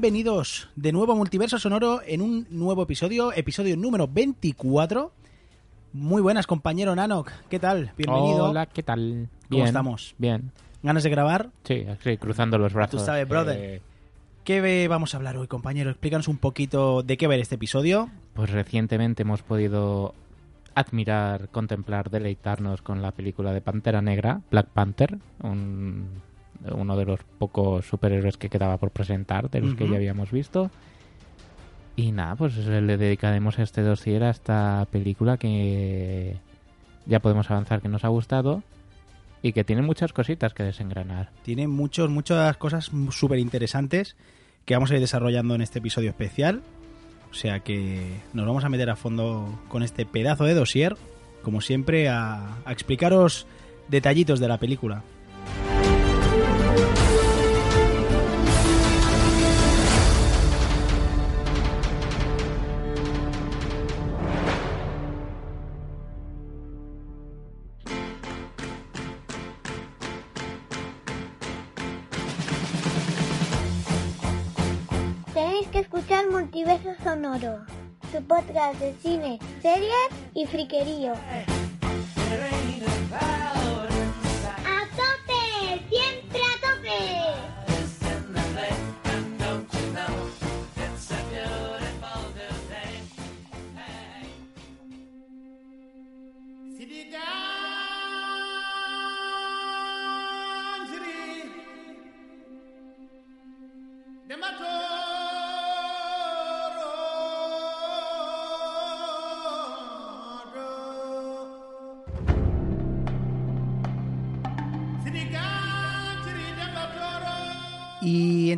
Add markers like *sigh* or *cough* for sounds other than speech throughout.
Bienvenidos de nuevo a Multiverso Sonoro en un nuevo episodio, episodio número 24. Muy buenas, compañero Nanok. ¿Qué tal? Bienvenido. Hola, ¿qué tal? ¿Cómo estamos? Bien. ¿Ganas de grabar? Sí, cruzando los brazos. Tú sabes, brother. Eh, ¿Qué ve- vamos a hablar hoy, compañero? Explícanos un poquito de qué ver este episodio. pues recientemente hemos podido admirar, contemplar, deleitarnos con la película de Pantera Negra, Black Panther, un- uno de los pocos superhéroes que quedaba por presentar, de los que ya habíamos visto. Y nada, pues le dedicaremos este dossier a esta película que ya podemos avanzar que nos ha gustado y que tiene muchas cositas que desengranar. Tiene muchos, muchas cosas súper interesantes que vamos a ir desarrollando en este episodio especial. O sea que nos vamos a meter a fondo con este pedazo de dossier, como siempre, a, a explicaros detallitos de la película. Podcast de cine, series y friquerío. ¡A tope! ¡Siempre a tope! Y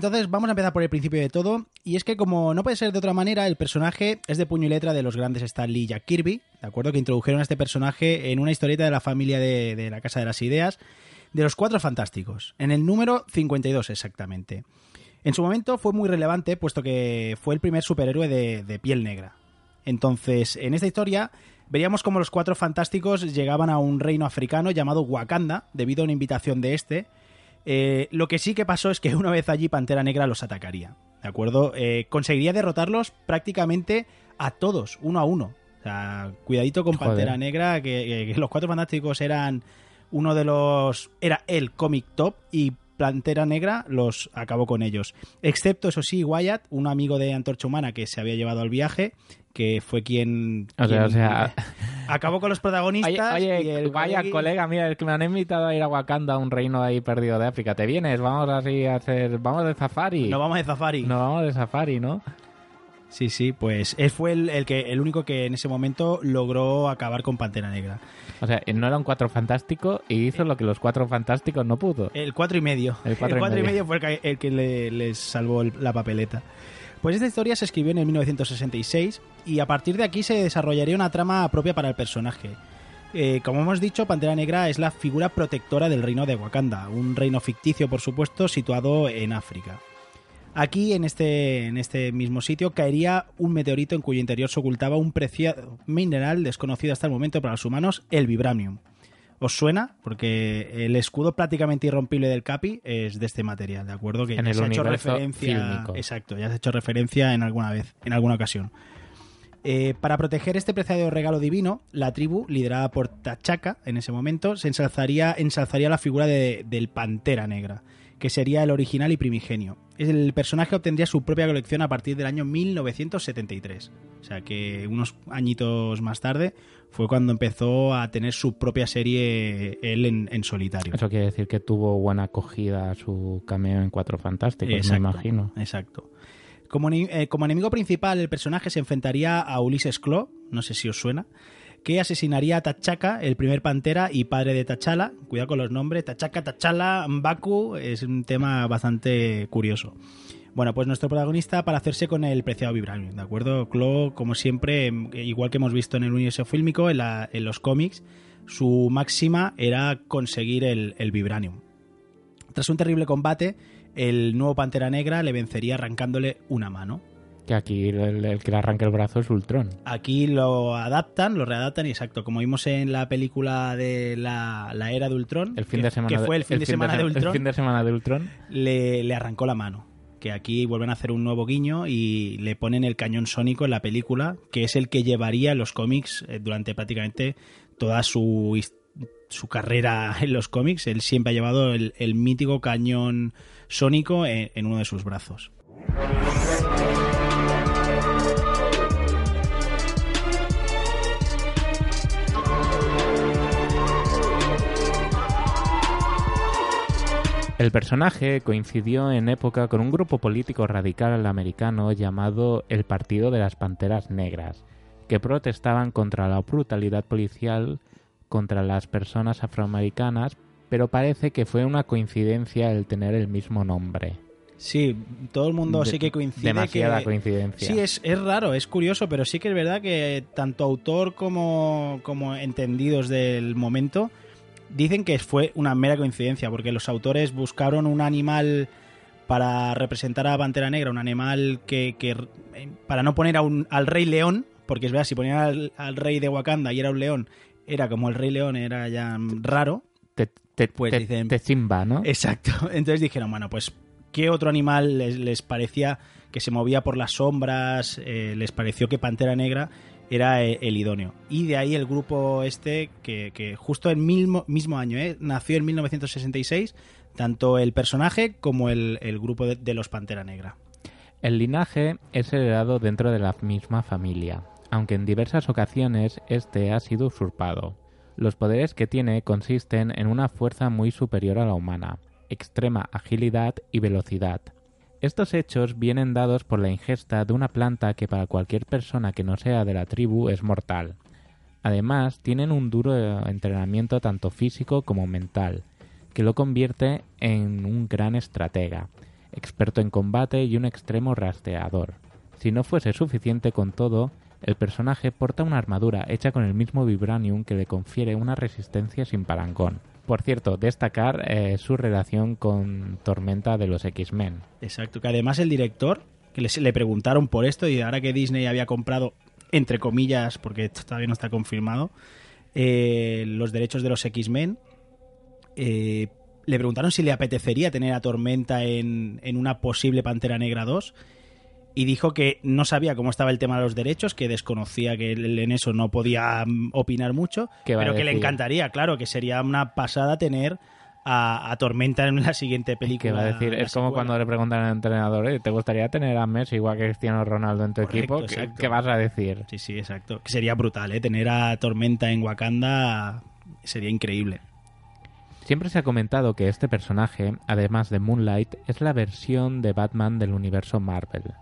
entonces vamos a empezar por el principio de todo. Y es que, como no puede ser de otra manera, el personaje es de puño y letra de los grandes Stan Lee y Jack Kirby, ¿de acuerdo? Que introdujeron a este personaje en una historieta de la familia de, la Casa de las Ideas, de los Cuatro Fantásticos, en el número 52 exactamente. En su momento fue muy relevante, puesto que fue el primer superhéroe de, de piel negra. Entonces, en esta historia veríamos cómo los Cuatro Fantásticos llegaban a un reino africano llamado Wakanda, debido a una invitación de este, eh, lo que sí que pasó es que *laughs* una vez allí Pantera Negra los atacaría. ¿De acuerdo? Eh, conseguiría derrotarlos prácticamente a todos, uno a uno. O sea, cuidadito con Joder. Pantera Negra, que, que- que los cuatro fantásticos eran uno de los. Era el cómic top y Pantera Negra los acabó con ellos. Excepto, eso sí, Wyatt, un amigo de Antorcha Humana que se había llevado al viaje, que fue quien. O sea, o sea- *laughs* acabó con los protagonistas. Oye, oye, y el vaya colegui- colega, mira, es que me han invitado a ir a Wakanda, un reino ahí perdido de África. ¿Te vienes? Vamos así a hacer... Vamos de safari. Nos vamos de safari. Nos vamos de safari, ¿no? Sí, sí, pues él fue el, el que el único que en ese momento logró acabar con Pantera Negra. O sea, no era un cuatro fantástico y hizo lo que los cuatro fantásticos no pudo. El cuatro y medio. El cuatro y medio. medio fue el que, el que le, les salvó la papeleta. Pues esta historia se escribió en el 1966 y a partir de aquí se desarrollaría una trama propia para el personaje. Eh, como hemos dicho, Pantera Negra es la figura protectora del reino de Wakanda, un reino ficticio, por supuesto, situado en África. Aquí, en este, en este mismo sitio, caería un meteorito en cuyo interior se ocultaba un preciado mineral desconocido hasta el momento para los humanos, el vibranium. ¿Os suena? Porque el escudo prácticamente irrompible del Capi es de este material, ¿de acuerdo? Que En ya el se ha hecho referencia. fílmico. Exacto, ya se ha hecho referencia en alguna vez, en alguna ocasión. Eh, para proteger este preciado regalo divino, la tribu, liderada por Tachaca en ese momento, se ensalzaría, ensalzaría la figura de- del Pantera Negra, que sería el original y primigenio. El personaje obtendría su propia colección a partir del año 1973. O sea que unos añitos más tarde fue cuando empezó a tener su propia serie él en, en solitario. Eso quiere decir que tuvo buena acogida su cameo en Cuatro Fantásticos, Exacto, me imagino. Exacto. Como, eh, como enemigo principal, el personaje se enfrentaría a Ulises Claw, no sé si os suena, que asesinaría a Tachaca, el primer pantera y padre de Tachala. Cuidado con los nombres, Tachaca, Tachala, Mbaku, es un tema bastante curioso. Bueno, pues nuestro protagonista para hacerse con el preciado Vibranium, ¿de acuerdo? Claw, como siempre, em, igual que hemos visto en el universo fílmico, en, los cómics, su máxima era conseguir el Vibranium. Tras un terrible combate, el nuevo Pantera Negra le vencería arrancándole una mano. Que aquí el, el que le arranca el brazo es Ultron. Aquí lo adaptan, lo readaptan y exacto, como vimos en la película de la, la era de Ultron, El fin de semana que fue el fin de semana de, Ultron, El fin de semana de Ultron. le, le arrancó la mano. Que aquí vuelven a hacer un nuevo guiño y le ponen el cañón sónico en la película, que es el que llevaría en los cómics eh, durante prácticamente toda su, su carrera *laughs* en los cómics. Él siempre ha llevado el, el mítico cañón sónico en- en uno de sus brazos. El personaje coincidió en época con un grupo político radical americano llamado el Partido de las Panteras Negras, que protestaban contra la brutalidad policial contra las personas afroamericanas, pero parece que fue una coincidencia el tener el mismo nombre. Sí, todo el mundo sí que coincide. Demasiada que- coincidencia. Sí, es, es raro, es curioso, pero sí que es verdad que tanto autor como, como entendidos del momento dicen que fue una mera coincidencia, porque los autores buscaron un animal para representar a Pantera Negra, un animal que, que eh, para no poner a un, al Rey León, porque es verdad, si ponían al, al Rey de Wakanda y era un león, era como el Rey León, era ya raro. Te, te, Pues te- dicen- te Simba, ¿no? Exacto. *laughs* Entonces dijeron, bueno, pues, ¿qué otro animal les, les parecía que se movía por las sombras? Eh, les pareció que Pantera Negra era eh, el idóneo. Y de ahí el grupo este, que, que justo el mismo, mismo año, ¿eh? nació en 1966, tanto el personaje como el, el grupo de, de los Pantera Negra. El linaje es heredado dentro de la misma familia, aunque en diversas ocasiones este ha sido usurpado. Los poderes que tiene consisten en una fuerza muy superior a la humana, extrema agilidad y velocidad. Estos hechos vienen dados por la ingesta de una planta que para cualquier persona que no sea de la tribu es mortal. Además, tienen un duro entrenamiento tanto físico como mental, que lo convierte en un gran estratega, experto en combate y un extremo rastreador. Si no fuese suficiente con todo, el personaje porta una armadura hecha con el mismo vibranium que le confiere una resistencia sin parangón. Por cierto, destacar eh, su relación con Tormenta de los X-Men. Exacto, que además el director, que les- le preguntaron por esto y ahora que Disney había comprado, entre comillas, porque esto todavía no está confirmado, eh, los derechos de los X-Men, eh, le preguntaron si le apetecería tener a Tormenta en, en una posible Pantera Negra 2 y dijo que no sabía cómo estaba el tema de los derechos, que desconocía que él en eso no podía mm, opinar mucho, ¿Qué pero que le encantaría, claro, que sería una pasada tener a, a Tormenta en la siguiente película. Que va a decir, es como secuela. cuando le preguntan al entrenador, "Eh, ¿te gustaría tener a Messi igual que Cristiano Ronaldo en tu Correcto, equipo? ¿Qué, qué vas a decir? Sí, sí, exacto. Que sería brutal, ¿eh? Tener a Tormenta en Wakanda sería increíble. Siempre se ha comentado que este personaje, además de Moonlight, es la versión de Batman del universo Marvel.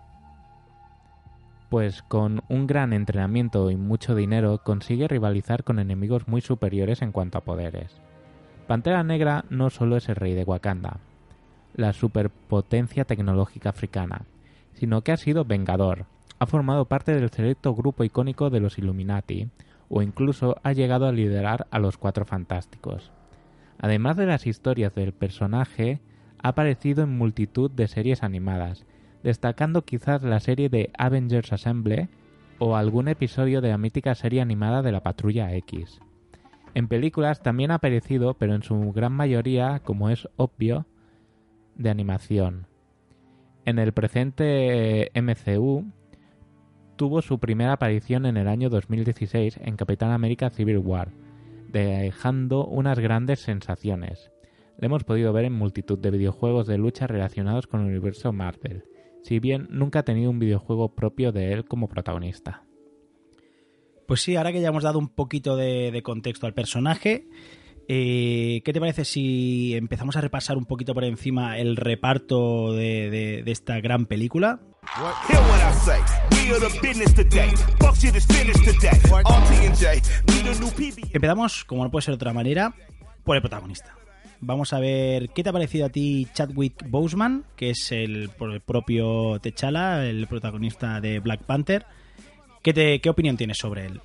Pues con un gran entrenamiento y mucho dinero consigue rivalizar con enemigos muy superiores en cuanto a poderes. Pantera Negra no solo es el rey de Wakanda, la superpotencia tecnológica africana, sino que ha sido vengador, ha formado parte del selecto grupo icónico de los Illuminati, o incluso ha llegado a liderar a los Cuatro Fantásticos. Además de las historias del personaje, ha aparecido en multitud de series animadas, destacando quizás la serie de Avengers Assemble o algún episodio de la mítica serie animada de la Patrulla X. En películas también ha aparecido, pero en su gran mayoría, como es obvio, de animación. En el presente MCU, tuvo su primera aparición en el año 2016 en Capitán América Civil War, dejando unas grandes sensaciones. Le hemos podido ver en multitud de videojuegos de lucha relacionados con el universo Marvel, si bien nunca ha tenido un videojuego propio de él como protagonista. Pues sí, ahora que ya hemos dado un poquito de, de contexto al personaje, eh, ¿qué te parece si empezamos a repasar un poquito por encima el reparto de, de- de esta gran película? Empezamos, como no puede ser de otra manera, por el protagonista. Vamos a ver qué te ha parecido a ti Chadwick Boseman, que es el, el propio T'Challa, el protagonista de Black Panther. ¿Qué, te, ¿Qué opinión tienes sobre él?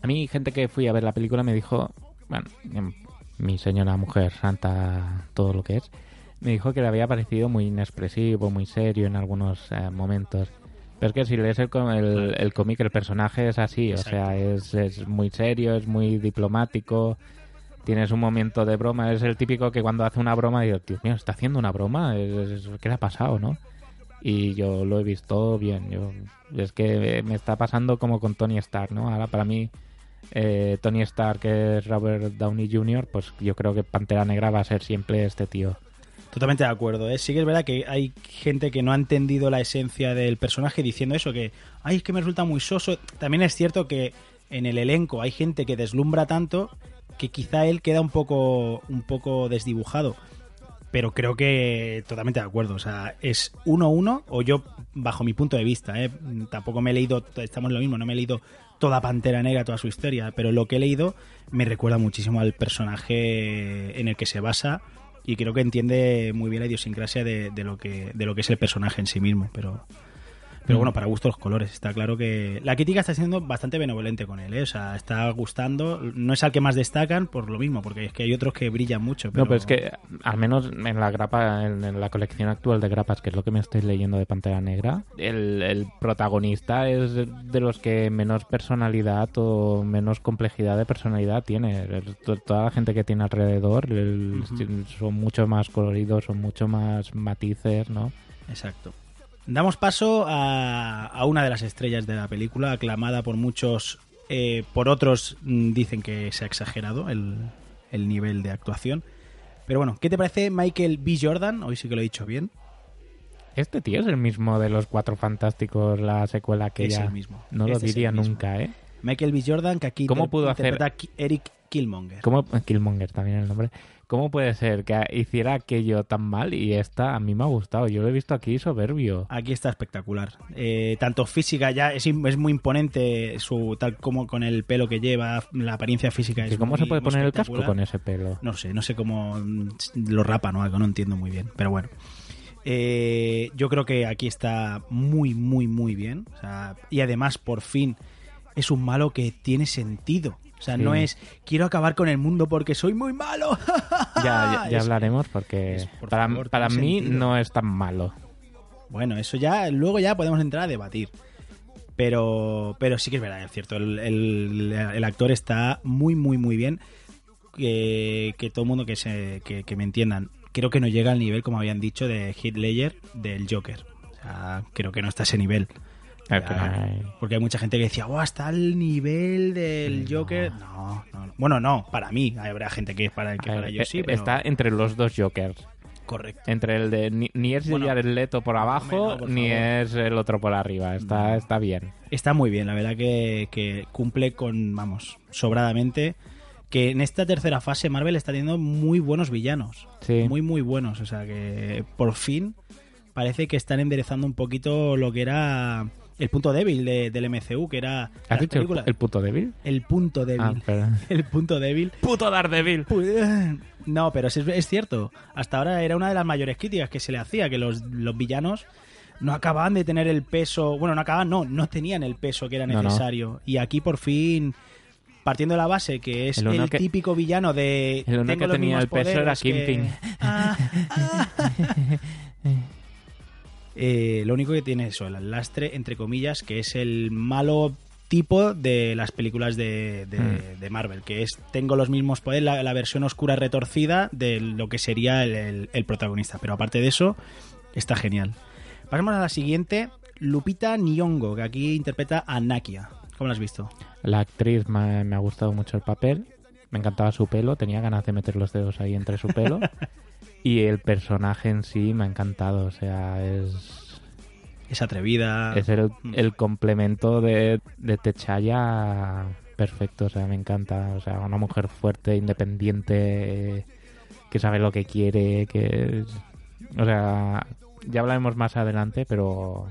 A mí, gente que fui a ver la película me dijo, bueno, em, mi señora mujer santa, todo lo que es, me dijo que le había parecido muy inexpresivo, muy serio en algunos eh, momentos. Pero es que si lees el, el, el cómic, el personaje es así, o sea, es, es muy serio, es muy diplomático, tienes un momento de broma, es el típico que cuando hace una broma digo, Dios mío, está haciendo una broma, ¿qué le ha pasado, no? Y yo lo he visto bien, yo, es que me está pasando como con Tony Stark, ¿no? Ahora para mí eh, Tony Stark, que es Robert Downey Jr., pues yo creo que Pantera Negra va a ser siempre este tío. Totalmente de acuerdo. ¿eh? Sí que es verdad que hay gente que no ha entendido la esencia del personaje diciendo eso, que, ay, es que me resulta muy soso. También es cierto que en el elenco hay gente que deslumbra tanto que quizá él queda un poco, un poco desdibujado. Pero creo que totalmente de acuerdo. O sea, es 1-1, o yo, bajo mi punto de vista, ¿eh? tampoco me he leído, estamos en lo mismo, no me he leído toda Pantera Negra, toda su historia, pero lo que he leído me recuerda muchísimo al personaje en el que se basa y creo que entiende muy bien la idiosincrasia de, de lo que de lo que es el personaje en sí mismo pero pero bueno para gusto los colores está claro que la crítica está siendo bastante benevolente con él ¿eh? o sea está gustando no es al que más destacan por lo mismo porque es que hay otros que brillan mucho pero, No, pero es que al menos en la grapa, en, en la colección actual de grapas, que es lo que me estoy leyendo de Pantera Negra, el, el protagonista es de los que menos personalidad o menos complejidad de personalidad tiene. El- toda la gente que tiene alrededor el- son mucho más coloridos, son mucho más matices, ¿no? Exacto. Damos paso a, a una de las estrellas de la película, aclamada por muchos, eh, por otros mm, dicen que se ha exagerado el, el nivel de actuación. Pero bueno, ¿qué te parece Michael B. Jordan? Hoy sí que lo he dicho bien. Este tío es el mismo de los Cuatro Fantásticos, la secuela que Es ya... el mismo. No lo Este diría nunca, ¿eh? Michael B. Jordan, que aquí ¿Cómo pudo hacer- Eric Killmonger. ¿Cómo, Killmonger también el nombre. ¿Cómo puede ser que hiciera aquello tan mal y esta a mí me ha gustado? Yo lo he visto aquí soberbio. Aquí está espectacular. Eh, tanto física ya es, muy imponente su tal como con el pelo que lleva, la apariencia física es ¿Que ¿Cómo muy- se puede poner el casco con ese pelo? No sé, no sé cómo mm, lo rapa, ¿no? Algo no entiendo muy bien, pero bueno. Eh, yo creo que aquí está muy, muy, muy bien. O sea, y además, por fin, es un malo que tiene sentido. O sea, Sí. no es quiero acabar con el mundo porque soy muy malo. Ya, ya, ya *laughs* Es- hablaremos porque es, por para, favor, para mí sentido. no es tan malo. Bueno, eso ya, luego ya podemos entrar a debatir. Pero, pero sí que es verdad, es cierto. El, el- el actor está muy, muy, muy bien. Que, que todo el mundo que, se, que, que me entiendan, creo que no llega al nivel, como habían dicho, de Ledger del Joker. O sea, creo que no está a ese nivel. Porque hay mucha gente que decía, oh, está al nivel del Joker. No, no, no. Bueno, no, para mí. Habrá gente que es para, que para ellos sí, eh, pero... Está entre los dos Jokers. correcto. Entre el de ni, ni es Bueno, Jared Leto por abajo no, por ni es el otro por arriba. Está, No. está bien. Está muy bien, la verdad que, que cumple con, vamos, sobradamente. Que en esta tercera fase Marvel está teniendo muy buenos villanos. Sí. Muy, muy buenos. O sea que por fin parece que están enderezando un poquito lo que era el punto débil de- del MCU, que era ¿Has dicho el, el puto débil? el punto débil. Ah, perdón. *laughs* el punto débil. ¡Puto Daredevil! No, pero es, es cierto. Hasta ahora era una de las mayores críticas que se le hacía, que los, los villanos no acababan de tener el peso. Bueno, no acababan, no, no tenían el peso que era No, no. necesario. Y aquí por fin, partiendo de la base que es El el, uno que- típico villano de. el uno que tenía el peso era que- Kingpin. *laughs* Ah, ah. *laughs* Eh, lo único que tiene es eso, el lastre, entre comillas, que es el malo tipo de las películas de, de- Hmm. de Marvel, que es tengo los mismos poderes, la, la versión oscura retorcida de lo que sería el, el- el protagonista. Pero aparte de eso, está genial. Pasamos a la siguiente. Lupita Nyong'o, que aquí interpreta a Nakia. ¿Cómo la has visto? La actriz me, me ha gustado mucho el papel. Me encantaba su pelo. Tenía ganas de meter los dedos ahí entre su pelo. *laughs* y el personaje en sí me ha encantado. O sea, es, Es atrevida. es el, el complemento de, de Techaya perfecto. O sea, me encanta. O sea, una mujer fuerte, independiente, que sabe lo que quiere, que... O sea, ya hablaremos más adelante, pero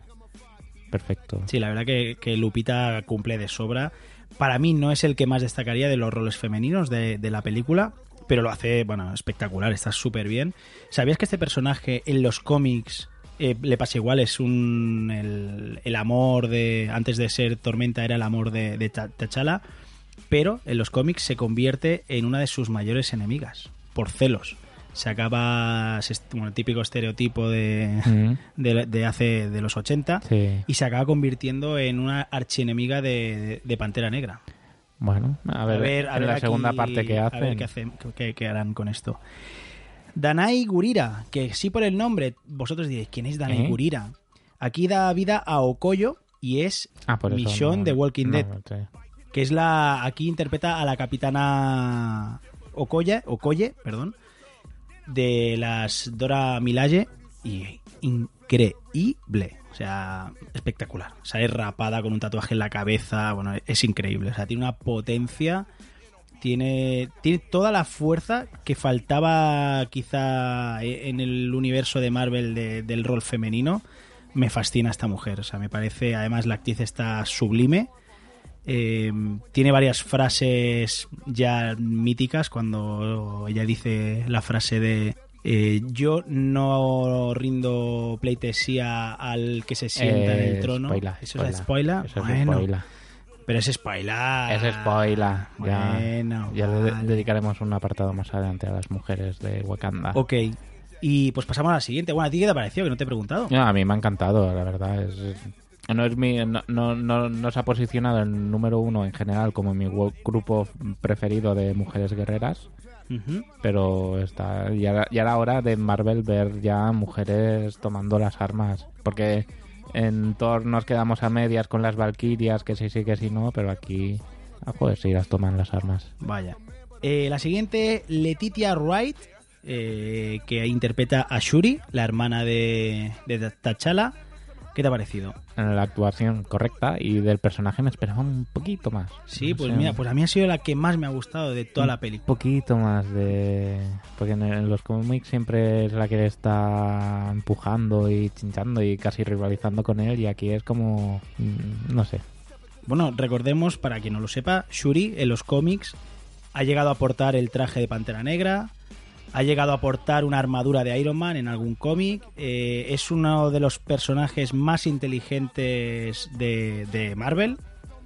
perfecto. Sí, la verdad que, que Lupita cumple de sobra. Para mí no es el que más destacaría de los roles femeninos de, de la película, pero lo hace, bueno, espectacular, está súper bien. ¿Sabías que este personaje en los cómics eh, le pasa igual? Es un... El, el amor de... Antes de ser Tormenta era el amor de, de T'Challa, pero en los cómics se convierte en una de sus mayores enemigas, por celos. Se acaba, bueno, el típico estereotipo de, Mm, de, de hace de los 80 sí. y se acaba convirtiendo en una archienemiga de, de- de Pantera Negra. Bueno, a ver, la aquí- segunda parte que a hacen. ver qué, hacen- qué- qué harán con esto. Danai Gurira, que sí por el nombre, vosotros diréis, ¿quién es Danai ¿Eh? Gurira? Aquí da vida a Okoyo y es Ah, Michonne no- de Walking no, Dead, que es la aquí interpreta a la capitana Okoye, Okoye, perdón, de las Dora Milaje y increíble, o sea, espectacular. Sale rapada con un tatuaje en la cabeza, bueno, es increíble, o sea, tiene una potencia, tiene tiene toda la fuerza que faltaba quizá en el universo de Marvel de- del rol femenino. Me fascina esta mujer, o sea, me parece, además la actriz está sublime. Eh, tiene varias frases ya míticas cuando ella dice la frase de eh, yo no rindo pleitesía al que se sienta en el Eh, trono. spoiler, Eso es spoiler. Eso es Bueno, spoiler. pero es spoiler. Es spoiler. Ya, Bueno, ya le vale. dedicaremos un apartado más adelante a las mujeres de Wakanda. Ok. Y pues pasamos a la siguiente. Bueno, ¿a ti qué te ha parecido? Que no te he preguntado. No, a mí me ha encantado, la verdad. Es, no, es mi, no, no, no, no se ha posicionado en número uno en general como mi grupo preferido de mujeres guerreras, Pero está ya, ya era hora de Marvel ver ya mujeres tomando las armas. Porque en Thor nos quedamos a medias con las Valkyrias, que sí, sí, que sí, no, pero aquí, ah, joder, sí las toman las armas. Vaya. Eh, la siguiente, Letitia Wright, eh, que interpreta a Shuri, la hermana de, de T'Challa. ¿Qué te ha parecido? En la actuación correcta y del personaje me esperaba un poquito más. Sí, No pues sé, mira, pues a mí ha sido la que más me ha gustado de toda la Un película. poquito más de... Porque en, en los cómics siempre es la que le está empujando y chinchando y casi rivalizando con él y aquí es como... mm, no sé. Bueno, recordemos, para quien no lo sepa, Shuri en los cómics ha llegado a portar el traje de Pantera Negra, ha llegado a portar una armadura de Iron Man en algún cómic, eh, es uno de los personajes más inteligentes de, de Marvel.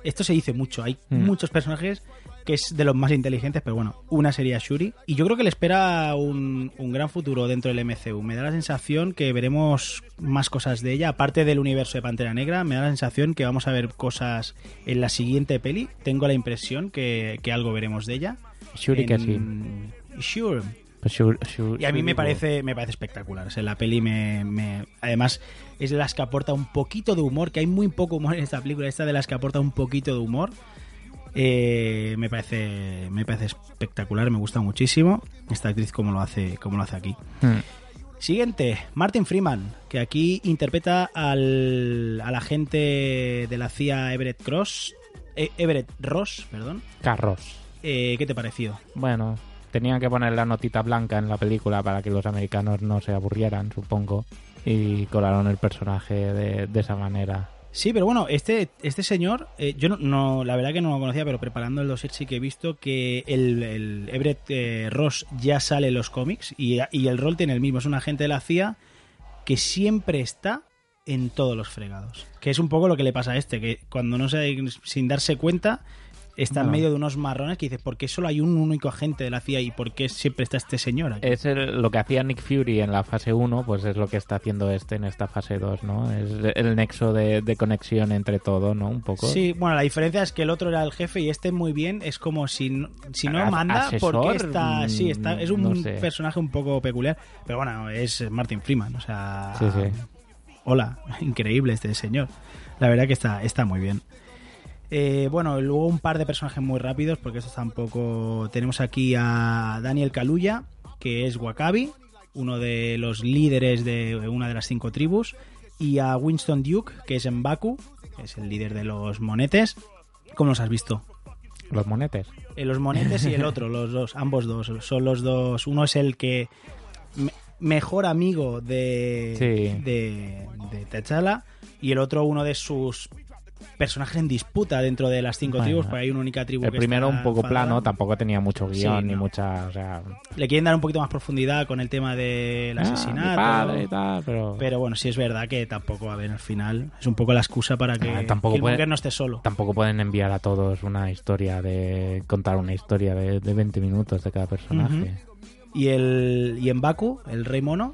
Esto se dice mucho, hay Mm. muchos personajes que es de los más inteligentes, pero bueno, una sería Shuri. Y yo creo que le espera un, un gran futuro dentro del MCU. Me da la sensación que veremos más cosas de ella, aparte del universo de Pantera Negra, me da la sensación que vamos a ver cosas en la siguiente peli. Tengo la impresión que, que algo veremos de ella. Shuri que sí. En- Sure. Y a mí me parece, me parece espectacular. O sea, la peli me, me- Además, es de las que aporta un poquito de humor, que hay muy poco humor en esta película. Esta de las que aporta un poquito de humor. Eh, me parece me parece espectacular, me gusta muchísimo esta actriz como lo hace como lo hace aquí. Mm. Siguiente, Martin Freeman, que aquí interpreta al, al agente de la CIA Everett Cross, eh, Everett Ross, perdón. Carros. Eh, ¿Qué te pareció? Bueno, tenían que poner la notita blanca en la película para que los americanos no se aburrieran, supongo. Y colaron el personaje de, esa manera. Sí, pero bueno, este, este señor, eh, yo no, no- la verdad que no lo conocía, pero preparando el dossier sí que he visto que el, el Everett eh, Ross ya sale en los cómics y, y el rol tiene el mismo, es un agente de la CIA que siempre está en todos los fregados. Que es un poco lo que le pasa a este, que cuando no se, sin darse cuenta, está en medio de unos marrones que dice, ¿por qué solo hay un único agente de la CIA y por qué siempre está este señor aquí? Es el- lo que hacía Nick Fury en la fase 1, pues es lo que está haciendo este en esta fase 2, ¿no? Es el nexo de, de conexión entre todo, ¿no? Un poco. Sí, bueno, la diferencia es que el otro era el jefe y este muy bien es como si no, si no manda asesor, porque está sí, está es un no sé. personaje un poco peculiar, pero bueno, es Martin Freeman, o sea, Sí, sí. hola, *laughs* increíble este señor. La verdad que está, está muy bien. Eh, bueno, luego un par de personajes muy rápidos, porque eso tampoco. Tenemos aquí a Daniel Kaluuya, que es Wakabi, uno de los líderes de una de las cinco tribus, y a Winston Duke, que es Mbaku, que es el líder de los monetes. ¿Cómo los has visto? Los monetes. Eh, los monetes y el *laughs* otro, los dos, ambos dos. Son los dos. Uno es el que. me- mejor amigo de. Sí. de. de T'Challa. Y el otro, uno de sus personajes en disputa dentro de las cinco Bueno, tribus. Porque hay una única tribu El que primero un poco enfadada. plano, tampoco tenía mucho guion Sí, ni no. mucha. O sea, Le quieren dar un poquito más profundidad con el tema del ah, asesinato. padre y tal, pero. Pero bueno, sí es verdad que tampoco, a ver, al final es un poco la excusa para que Ah, tampoco Killmonger puede- no esté solo. Tampoco pueden enviar a todos una historia de. contar una historia de, de 20 minutos de cada personaje. Y el y en Baku, el rey mono,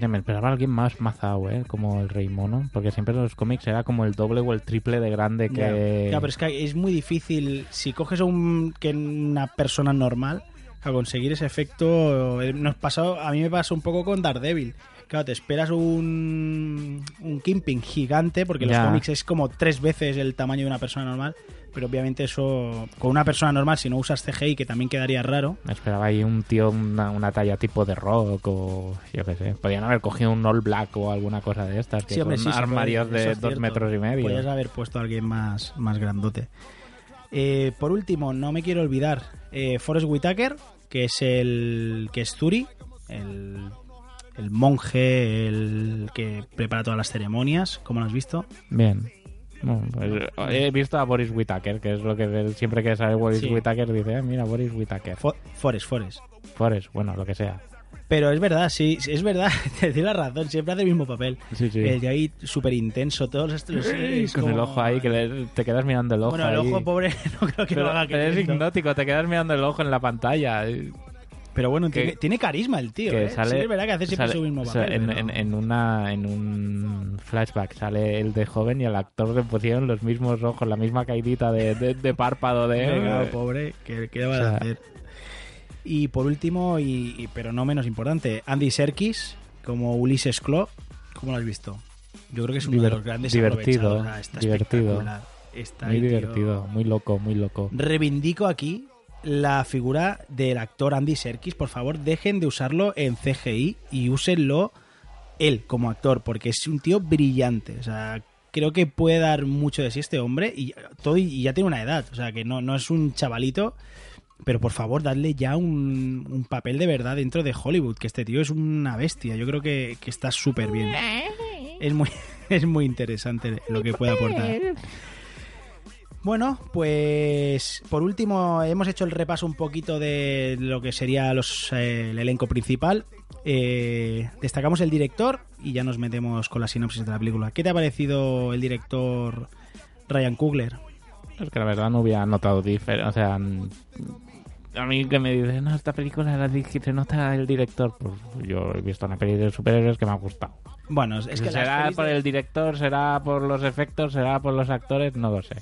Ya me esperaba alguien más mazao, ¿eh? Como el Rey Mono. Porque siempre en los cómics era como el doble o el triple de grande que. ya, pero es que es muy difícil. Si coges un, que una persona normal, a conseguir ese efecto. eh, Nos pasó, a mí me pasó un poco con Daredevil. Claro, te esperas un, un Kingpin gigante, porque en los cómics es como tres veces el tamaño de una persona normal. Pero obviamente eso, con una persona normal, si no usas CGI, que también quedaría raro. Me esperaba ahí un tío, una, una talla tipo de rock o yo qué sé. Podían haber cogido un All Black o alguna cosa de estas, que Sí, hombre, son sí, armarios puede, de dos cierto. metros y medio. Podrías haber puesto a alguien más, más grandote. Eh, por último, no me quiero olvidar, eh, Forrest Whitaker, que es el que es Zuri, el, el monje, el que prepara todas las ceremonias, como lo has visto. Bien. Bueno, pues, he visto a Boris Whitaker, que es lo que siempre que sale Boris Sí. Whitaker dice, "Ah, mira, Boris Whitaker. Fo- Forrest, Forrest. Forrest, bueno, lo que sea. Pero es verdad, sí, es verdad, *laughs* te doy la razón, siempre hace el mismo papel. Sí, sí. El de ahí súper intenso, todos estos... es Con el ojo ahí, que le- te quedas mirando el ojo Bueno, el ahí. ojo pobre *laughs* no creo que pero, lo haga pero es queriendo. hipnótico, te quedas mirando el ojo en la pantalla. Pero bueno, Que- tiene, tiene carisma el tío, que ¿eh? sale, Sí, es verdad que hace siempre sale- su mismo o sea, papel. en, pero- en- en una en un flashback sale el de joven y al actor le pusieron los mismos ojos, la misma caidita de, de- de párpado de claro, pobre, ¿qué, qué O sea- a hacer? Y por último, y, y- pero no menos importante, Andy Serkis como Ulises Claw, ¿cómo lo has visto? Yo creo que es uno de los grandes divertido, aprovechados, o sea, está divertido. Está muy ahí, tío. divertido, muy loco, muy loco. Reivindico aquí la figura del actor Andy Serkis. Por favor, dejen de usarlo en CGI y úsenlo él como actor, porque es un tío brillante. O sea, creo que puede dar mucho de sí este hombre y todo y ya tiene una edad. O sea, que no, no es un chavalito. Pero por favor, dadle ya un, papel de verdad dentro de Hollywood, que este tío es una bestia. Yo creo que, que está súper bien. Es muy, *laughs* es muy interesante lo que puede aportar. Bueno, pues por último hemos hecho el repaso un poquito de lo que sería los, eh, el elenco principal. Eh, destacamos el director y ya nos metemos con la sinopsis de la película. ¿Qué te ha parecido el director Ryan Coogler? Es que la verdad no hubiera notado diferencia. O sea, a mí que me dicen, no, esta película la se nota el director. Pues yo he visto una peli de superhéroes que me ha gustado. Bueno, es que las será por de- el director, será por los efectos, será por los actores, no lo sé.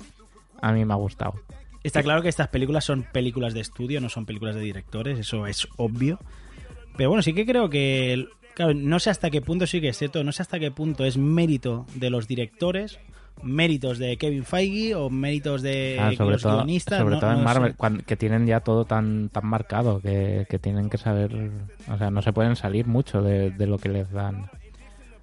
A mí me ha gustado. Está claro que estas películas son películas de estudio, no son películas de directores, eso es obvio. Pero bueno, sí que creo que, claro, no sé hasta qué punto sí que es cierto, no sé hasta qué punto es mérito de los directores, méritos de Kevin Feige o méritos de Ah, sobre los todo, guionistas. sobre no- todo en no Marvel, que tienen ya todo tan, tan marcado, que, que tienen que saber, o sea, no se pueden salir mucho de, de lo que les dan.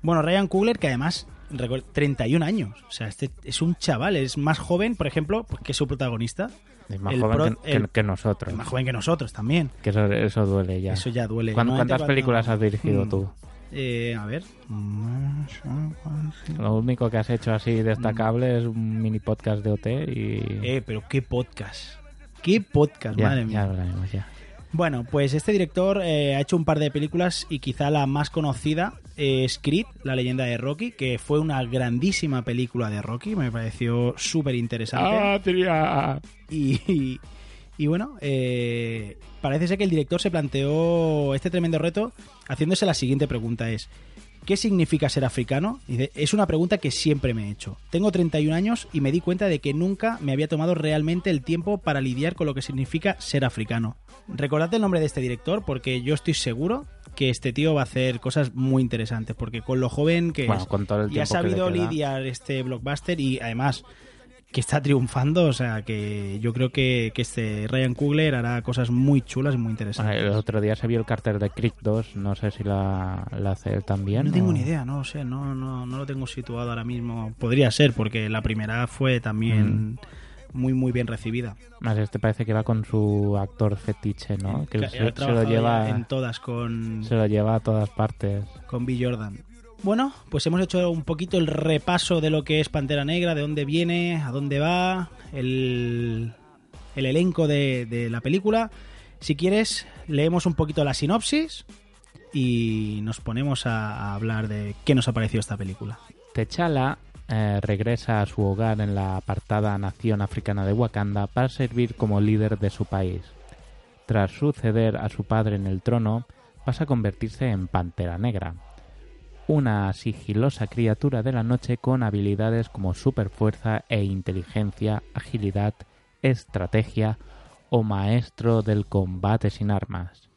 Bueno, Ryan Coogler, que además, 31 años, o sea, este es un chaval, es más joven, por ejemplo, que su protagonista, Es más El joven pro- que, que- el- que nosotros. es más joven que nosotros también. Que eso, eso duele ya. Eso ya duele. ¿Cuán- Normalmente ¿Cuántas cuando- películas has dirigido Mm. tú? Eh, a ver. Lo único que has hecho así destacable es un mini podcast de OT y... Eh, pero qué podcast. Qué podcast, ya, madre ya mía. hablaremos, ya. Bueno, pues este director eh, ha hecho un par de películas y quizá la más conocida es Creed, la leyenda de Rocky, que fue una grandísima película de Rocky, me pareció súper interesante. tía! Y, y- y bueno, eh, parece ser que el director se planteó este tremendo reto haciéndose la siguiente pregunta es, ¿Qué significa ser africano? Dice, es una pregunta que siempre me he hecho. Tengo 31 años y me di cuenta de que nunca me había tomado realmente el tiempo para lidiar con lo que significa ser africano. Recordad el nombre de este director porque yo estoy seguro que este tío va a hacer cosas muy interesantes porque con lo joven que Bueno, es con todo el y ha sabido lidiar este blockbuster y además que está triunfando, o sea que yo creo que, que este Ryan Coogler hará cosas muy chulas y muy Bueno, interesantes. el otro día se vio el cartel de Creek 2, no sé si la, la hace él también. No tengo o- ni idea, no lo sé, no, no, no lo tengo situado ahora mismo. Podría ser, porque la primera fue también muy, muy bien recibida. Más este parece que va con su actor fetiche, ¿no? Que se, se lo lleva en todas con, se lo lleva a todas partes. con B. Jordan. Bueno, pues hemos hecho un poquito el repaso de lo que es Pantera Negra, de dónde viene, a dónde va, el, el elenco de, la película. Si quieres, leemos un poquito la sinopsis y nos ponemos a, hablar de qué nos ha parecido esta película. T'Challa eh, regresa a su hogar en la apartada nación africana de Wakanda para servir como líder de su país. Tras suceder a su padre en el trono, pasa a convertirse en Pantera Negra, una sigilosa criatura de la noche con habilidades como superfuerza e inteligencia, agilidad, estrategia o maestro del combate sin armas.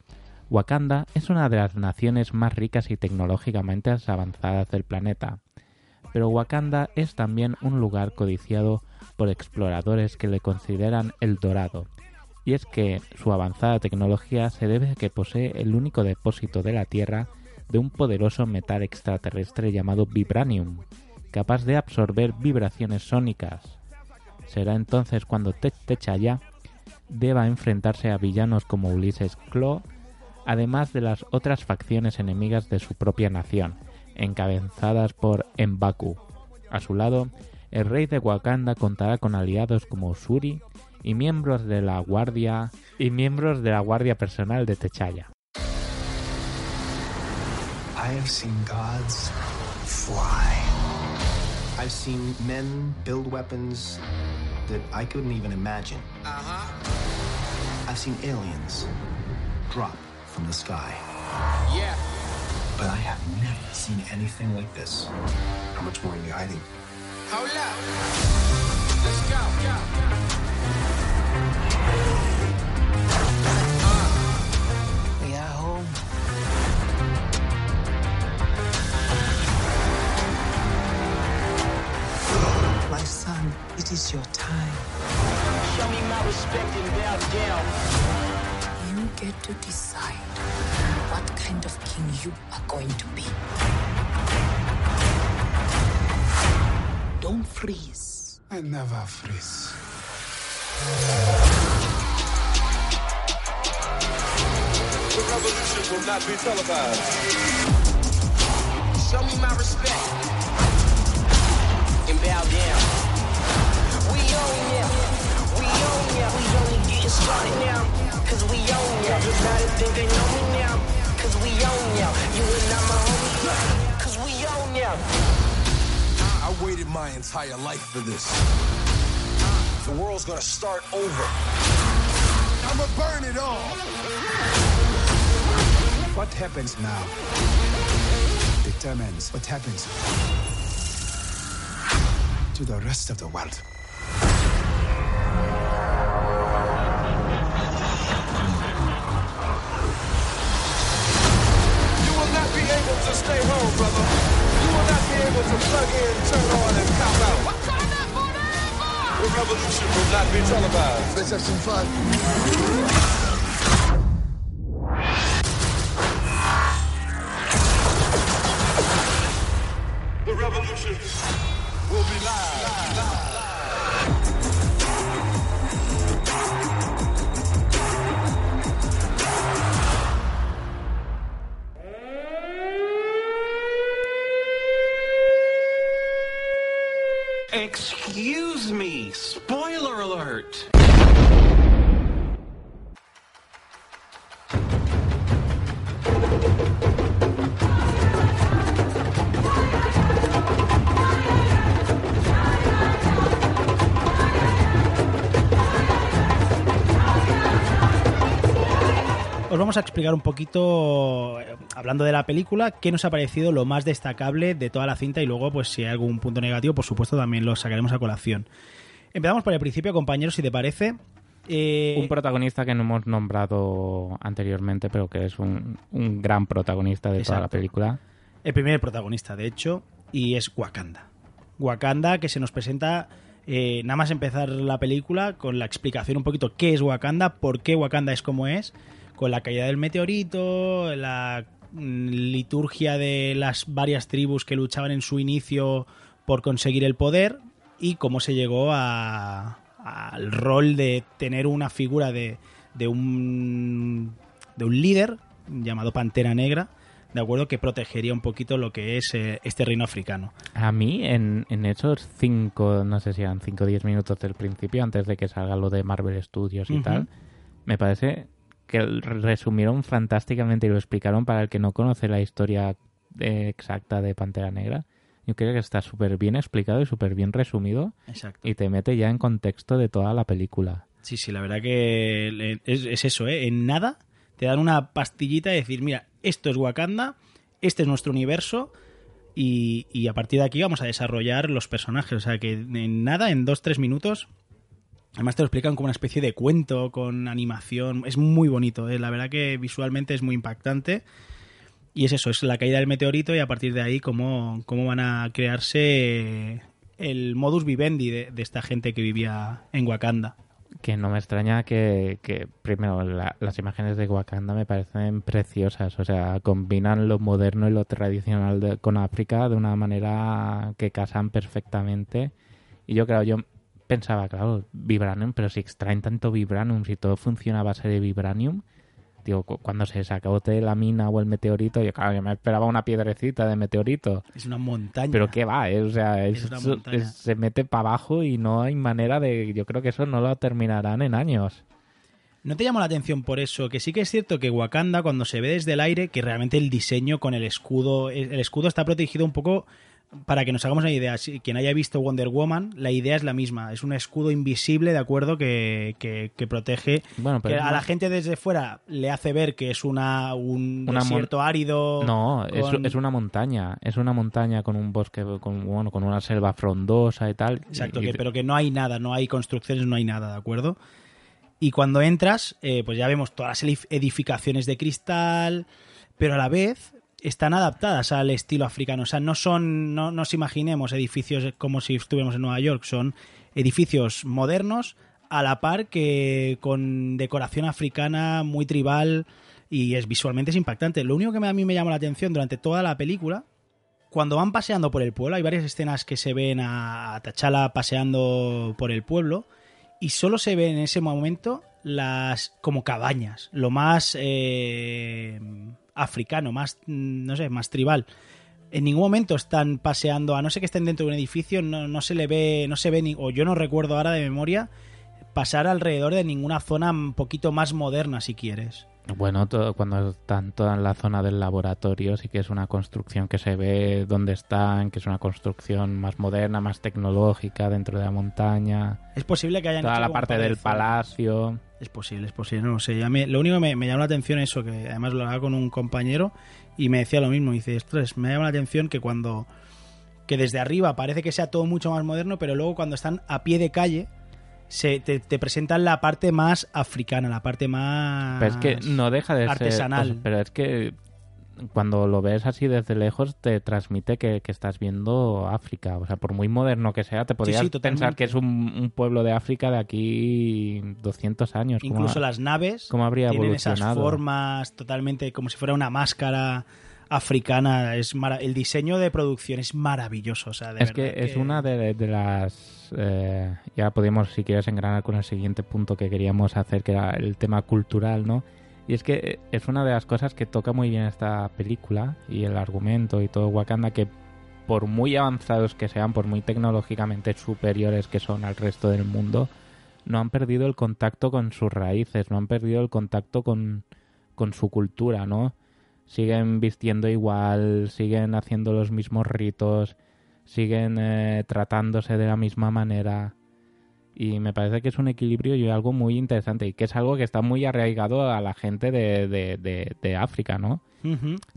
Wakanda es una de las naciones más ricas y tecnológicamente avanzadas del planeta, pero Wakanda es también un lugar codiciado por exploradores que le consideran el dorado, y es que su avanzada tecnología se debe a que posee el único depósito de la Tierra de un poderoso metal extraterrestre llamado vibranium, capaz de absorber vibraciones sónicas. Será entonces cuando Te- T'Challa deba enfrentarse a villanos como Ulises Claw, además de las otras facciones enemigas de su propia nación, encabezadas por M'Baku. A su lado, el rey de Wakanda contará con aliados como Shuri y miembros de la guardia y miembros de la guardia personal de T'Challa. I have seen gods fly. I've seen men build weapons that I couldn't even imagine. Uh-huh. I've seen aliens drop from the sky. Yeah. But I have never seen anything like this. How much more are you hiding? Hold up. Let's go. We My son, it is your time. Show me my respect and bow down. You get to decide what kind of king you are going to be. Don't freeze. I never freeze. The revolution will not be televised. Show me my respect and bow down. We own ya. We own ya. We only getting started now. Cause we own ya. Everybody think they know me now. Cause we own ya. You and I'm a homie. Cause we own ya. I waited my entire life for this. The world's gonna start over. I'ma burn it all. What happens now determines what happens to the rest of the world. You will not be able to stay home, brother. You will not be able to plug in, turn on, and cop out. The revolution will not be televised. Let's have some fun. Vamos a explicar un poquito, eh, hablando de la película, qué nos ha parecido lo más destacable de toda la cinta y luego, pues si hay algún punto negativo, por supuesto, también lo sacaremos a colación. Empezamos por el principio, compañeros, si te parece. Eh, Un protagonista que no hemos nombrado anteriormente, pero que es un, un gran protagonista de toda la Exacto. película. el primer protagonista, de hecho, y es Wakanda. Wakanda que se nos presenta eh, nada más empezar la película con la explicación un poquito qué es Wakanda, por qué Wakanda es como es, con la caída del meteorito, la mm, liturgia de las varias tribus que luchaban en su inicio por conseguir el poder y cómo se llegó a- al rol de tener una figura de, de un de un líder llamado Pantera Negra, de acuerdo, que protegería un poquito lo que es eh, este reino africano. A mí, en, en esos cinco, no sé si eran cinco o diez minutos del principio, antes de que salga lo de Marvel Studios y tal, me parece que resumieron fantásticamente y lo explicaron para el que no conoce la historia eh, exacta de Pantera Negra. Yo creo que está súper bien explicado y súper bien resumido Exacto. y te mete ya en contexto de toda la película. Sí, sí, la verdad que es eso, ¿eh? En nada te dan una pastillita y decir, mira, esto es Wakanda, este es nuestro universo y, y a partir de aquí vamos a desarrollar los personajes. O sea que en nada, en dos, tres minutos, además te lo explican como una especie de cuento con animación. Es muy bonito, ¿eh? la verdad que visualmente es muy impactante. Y es eso, es la caída del meteorito y a partir de ahí cómo, cómo van a crearse el modus vivendi de, esta gente que vivía en Wakanda. Que no me extraña que, primero, la- las imágenes de Wakanda me parecen preciosas. O sea, combinan lo moderno y lo tradicional con África de una manera que casan perfectamente. Y yo, claro, yo pensaba, claro, Vibranium, pero si extraen tanto Vibranium, si todo funciona a base de Vibranium, digo, cu- cuando se sacabote la mina o el meteorito, yo, claro, yo me esperaba una piedrecita de meteorito. Es una montaña. Pero qué va, eh? o sea, es- Es una montaña. es- se mete para abajo y no hay manera de... Yo creo que eso no lo terminarán en años. ¿No te llamó la atención por eso? Que sí que es cierto que Wakanda, cuando se ve desde el aire, que realmente el diseño con el escudo, el escudo está protegido un poco, para que nos hagamos una idea, si quien haya visto Wonder Woman, la idea es la misma, es un escudo invisible, ¿de acuerdo? Que, que, que protege, Bueno, pero que a la gente desde fuera le hace ver que es una, un Una desierto árido. No, es, con- es una montaña. Es una montaña con un bosque, con, bueno, con una selva frondosa y tal. Exacto, Y- que- pero que no hay nada, no hay construcciones, no hay nada, ¿de acuerdo? Y cuando entras, eh, pues ya vemos todas las edif- edificaciones de cristal, pero a la vez están adaptadas al estilo africano. O sea, no son, no nos imaginemos edificios como si estuviéramos en Nueva York, son edificios modernos a la par que con decoración africana muy tribal y es visualmente es impactante. Lo único que a mí me llama la atención durante toda la película cuando van paseando por el pueblo, hay varias escenas que se ven a T'Challa paseando por el pueblo y solo se ven en ese momento las como cabañas, lo más eh, africano, más mm, no sé, más tribal. En ningún momento están paseando, a no ser que estén dentro de un edificio, no, no se le ve, no se ve ni, o yo no recuerdo ahora de memoria pasar alrededor de ninguna zona un poquito más moderna, si quieres. Bueno, todo, cuando están toda en la zona del laboratorio, sí que es una construcción que se ve dónde están, que es una construcción más moderna, más tecnológica dentro de la montaña. Es posible que hayan Toda hecho la parte par de del palacio. Es posible, es posible, no lo sé. A mí- lo único que me, me llama la atención es eso, que además lo hablaba con un compañero y me decía lo mismo. Dice, ostras, me llama la atención que cuando. que desde arriba parece que sea todo mucho más moderno, pero luego cuando están a pie de calle, se, te, te presentan la parte más africana, la parte más. Pero es que no deja de artesanal. ser. pero es que cuando lo ves así desde lejos te transmite que, que estás viendo África. O sea, por muy moderno que sea, te podrías sí, pensar que es un, un pueblo de África de aquí 200 años. ¿Cómo- Incluso las naves ¿Cómo habría tienen esas evolucionado? formas totalmente como si fuera una máscara africana. Es el diseño de producción es maravilloso. O sea, de es que es una de, de las... eh, ya podemos, si quieres, engranar con el siguiente punto que queríamos hacer, que era el tema cultural, ¿no? Y es que es una de las cosas que toca muy bien esta película y el argumento y todo Wakanda, que por muy avanzados que sean, por muy tecnológicamente superiores que son al resto del mundo, no han perdido el contacto con sus raíces, no han perdido el contacto con, con su cultura, ¿no? Siguen vistiendo igual, siguen haciendo los mismos ritos, siguen eh, tratándose de la misma manera. Y me parece que es un equilibrio y algo muy interesante y que es algo que está muy arraigado a la gente de, de, de, de África, ¿no?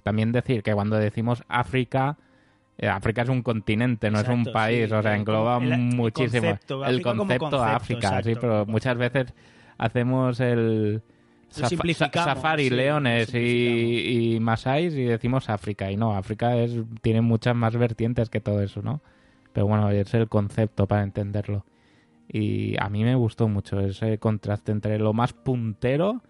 También decir que cuando decimos África, eh, África es un continente, no es un país, sí. o sea, engloba el- el muchísimo. concepto, el África como concepto concepto, África, sí, pero muchas veces hacemos el Lo safa- simplificamos, sa- safari, leones y, y masáis y decimos África. Y no, África es tiene muchas más vertientes que todo eso, ¿no? Pero bueno, es el concepto para entenderlo. Y a mí me gustó mucho ese contraste entre lo más puntero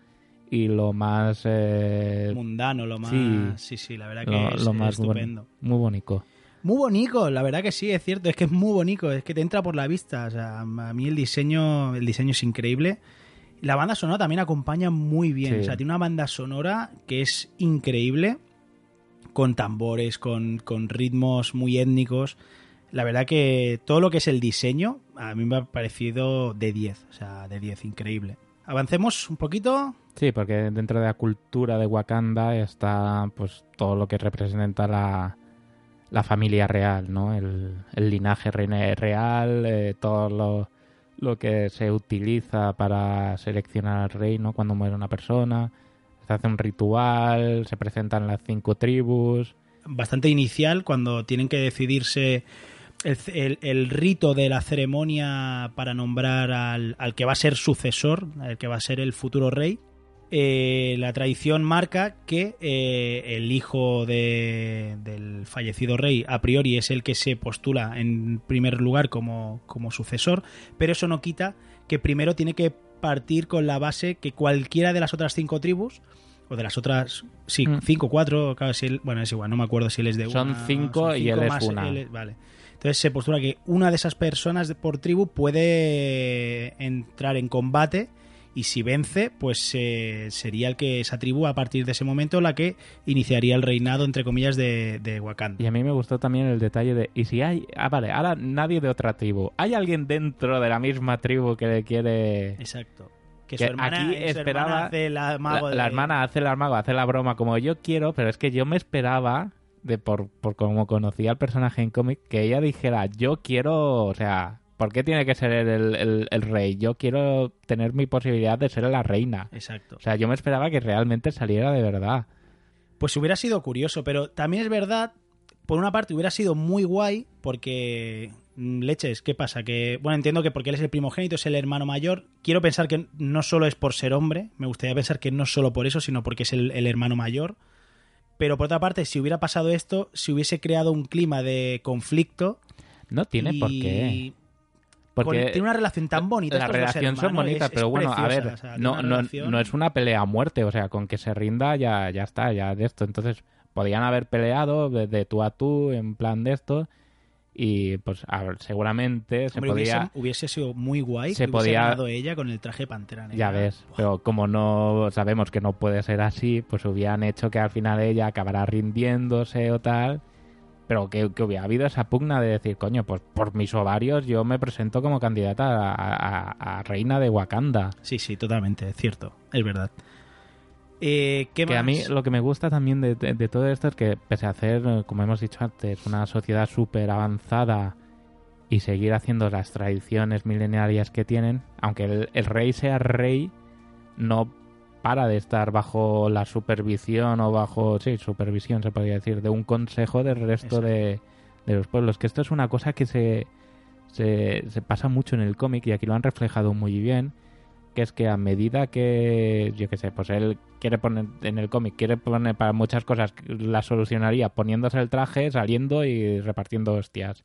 y lo más... eh, Mundano, lo más. sí. Sí, sí, la verdad lo, que es, lo más estupendo. muy bonito. Muy bonito, la verdad que sí, es cierto, es que es muy bonito, es que te entra por la vista, o sea, a mí el diseño, el diseño es increíble. La banda sonora también acompaña muy bien, Sí. o sea, tiene una banda sonora que es increíble, con tambores, con, con ritmos muy étnicos. La verdad que todo lo que es el diseño a mí me ha parecido de 10, o sea, de 10, increíble. Avancemos un poquito. Sí, porque dentro de la cultura de Wakanda está pues todo lo que representa la, la familia real, ¿no? El, el linaje real, eh, todo lo, lo que se utiliza para seleccionar al rey, ¿no? Cuando muere una persona. Se hace un ritual, se presentan las cinco tribus. bastante inicial cuando tienen que decidirse el, el- rito de la ceremonia para nombrar al, al que va a ser sucesor, al que va a ser el futuro rey. Eh, la tradición marca que eh, el hijo de- del fallecido rey a priori es el que se postula en primer lugar como, como sucesor, pero eso no quita que primero tiene que partir con la base que cualquiera de las otras cinco tribus o de las otras, sí, Mm. cinco, cuatro, claro, si él- bueno, es igual, no me acuerdo si él es de Son una, cinco y él es una. él vale. Entonces se postula que una de esas personas por tribu puede entrar en combate y si vence, pues eh, sería el que esa tribu a partir de ese momento la que iniciaría el reinado, entre comillas, de, de Wakanda. Y a mí me gustó también el detalle de, y si hay, ah, vale, ahora nadie de otra tribu, ¿hay alguien dentro de la misma tribu que le quiere... Exacto. Que, su hermana, aquí su hermana esperaba- hace la, mago la hermana hace la mago, hace la broma como yo quiero, pero es que yo me esperaba, de por, por como conocía al personaje en cómic, que ella dijera, yo quiero, o sea, ¿por qué tiene que ser el, el- el rey? Yo quiero tener mi posibilidad de ser la reina. Exacto. O sea, yo me esperaba que realmente saliera de verdad. Pues hubiera sido curioso, pero también es verdad, por una parte hubiera sido muy guay, porque mm, leches, ¿qué pasa? Que, bueno, entiendo que porque él es el primogénito, es el hermano mayor, quiero pensar que no solo es por ser hombre, me gustaría pensar que no solo por eso, sino porque es el, el hermano mayor. Pero por otra parte, si hubiera pasado esto, si hubiese creado un clima de conflicto. No tiene y- por qué. Porque tiene una relación tan bonita. Las relaciones son bonitas, pero bueno, a ver, o sea, tiene no, no, relación- no es una pelea a muerte, o sea, con que se rinda ya, ya está, ya de esto. Entonces, podían haber peleado de, de tú a tú, en plan de esto, y pues a ver, seguramente se Hombre, podía... hubiese, hubiese sido muy guay se que podía- ella con el traje de pantera negra. Ya ves, pero como no sabemos que no puede ser así, pues hubieran hecho que al final ella acabara rindiéndose o tal, pero que, que hubiera habido esa pugna de decir, coño, pues por mis ovarios yo me presento como candidata a, a- a reina de Wakanda. Sí, sí, totalmente, es cierto, es verdad. Eh, ¿qué que a mí lo que me gusta también de, de- de todo esto es que pese a hacer, como hemos dicho antes, una sociedad súper avanzada y seguir haciendo las tradiciones milenarias que tienen, aunque el, el rey sea rey, no para de estar bajo la supervisión o bajo, sí, supervisión se podría decir, de un consejo del resto de, de los pueblos. Que esto es una cosa que se, se, se pasa mucho en el cómic y aquí lo han reflejado muy bien que es que a medida que, yo qué sé, pues él quiere poner en el cómic, quiere poner para muchas cosas, la solucionaría poniéndose el traje, saliendo y repartiendo hostias.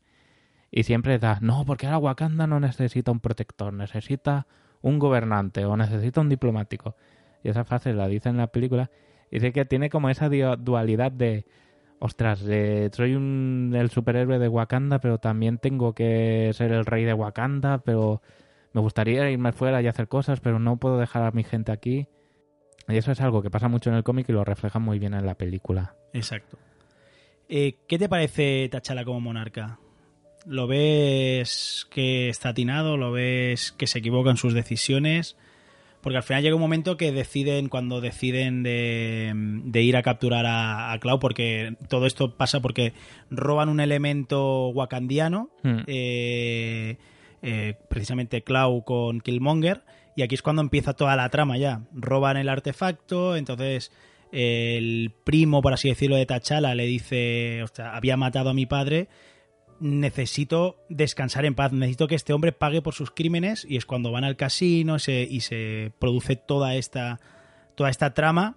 Y siempre da, no, porque ahora Wakanda no necesita un protector, necesita un gobernante o necesita un diplomático. Y esa frase la dice en la película. Y sé que tiene como esa dualidad de, ostras, eh, soy un, el superhéroe de Wakanda, pero también tengo que ser el rey de Wakanda, pero me gustaría irme fuera y hacer cosas, pero no puedo dejar a mi gente aquí. Y eso es algo que pasa mucho en el cómic y lo refleja muy bien en la película. Exacto. Eh, ¿Qué te parece T'Challa como monarca? ¿Lo ves que está atinado? ¿Lo ves que se equivoca en sus decisiones? Porque al final llega un momento que deciden, cuando deciden de, de ir a capturar a, a Clau, porque todo esto pasa porque roban un elemento wakandiano, Hmm. eh, eh, precisamente Clau con Killmonger, y aquí es cuando empieza toda la trama ya. Roban el artefacto, entonces el primo, por así decirlo, de T'Challa le dice, sea, había matado a mi padre, necesito descansar en paz, necesito que este hombre pague por sus crímenes y es cuando van al casino se, y se produce toda esta, toda esta trama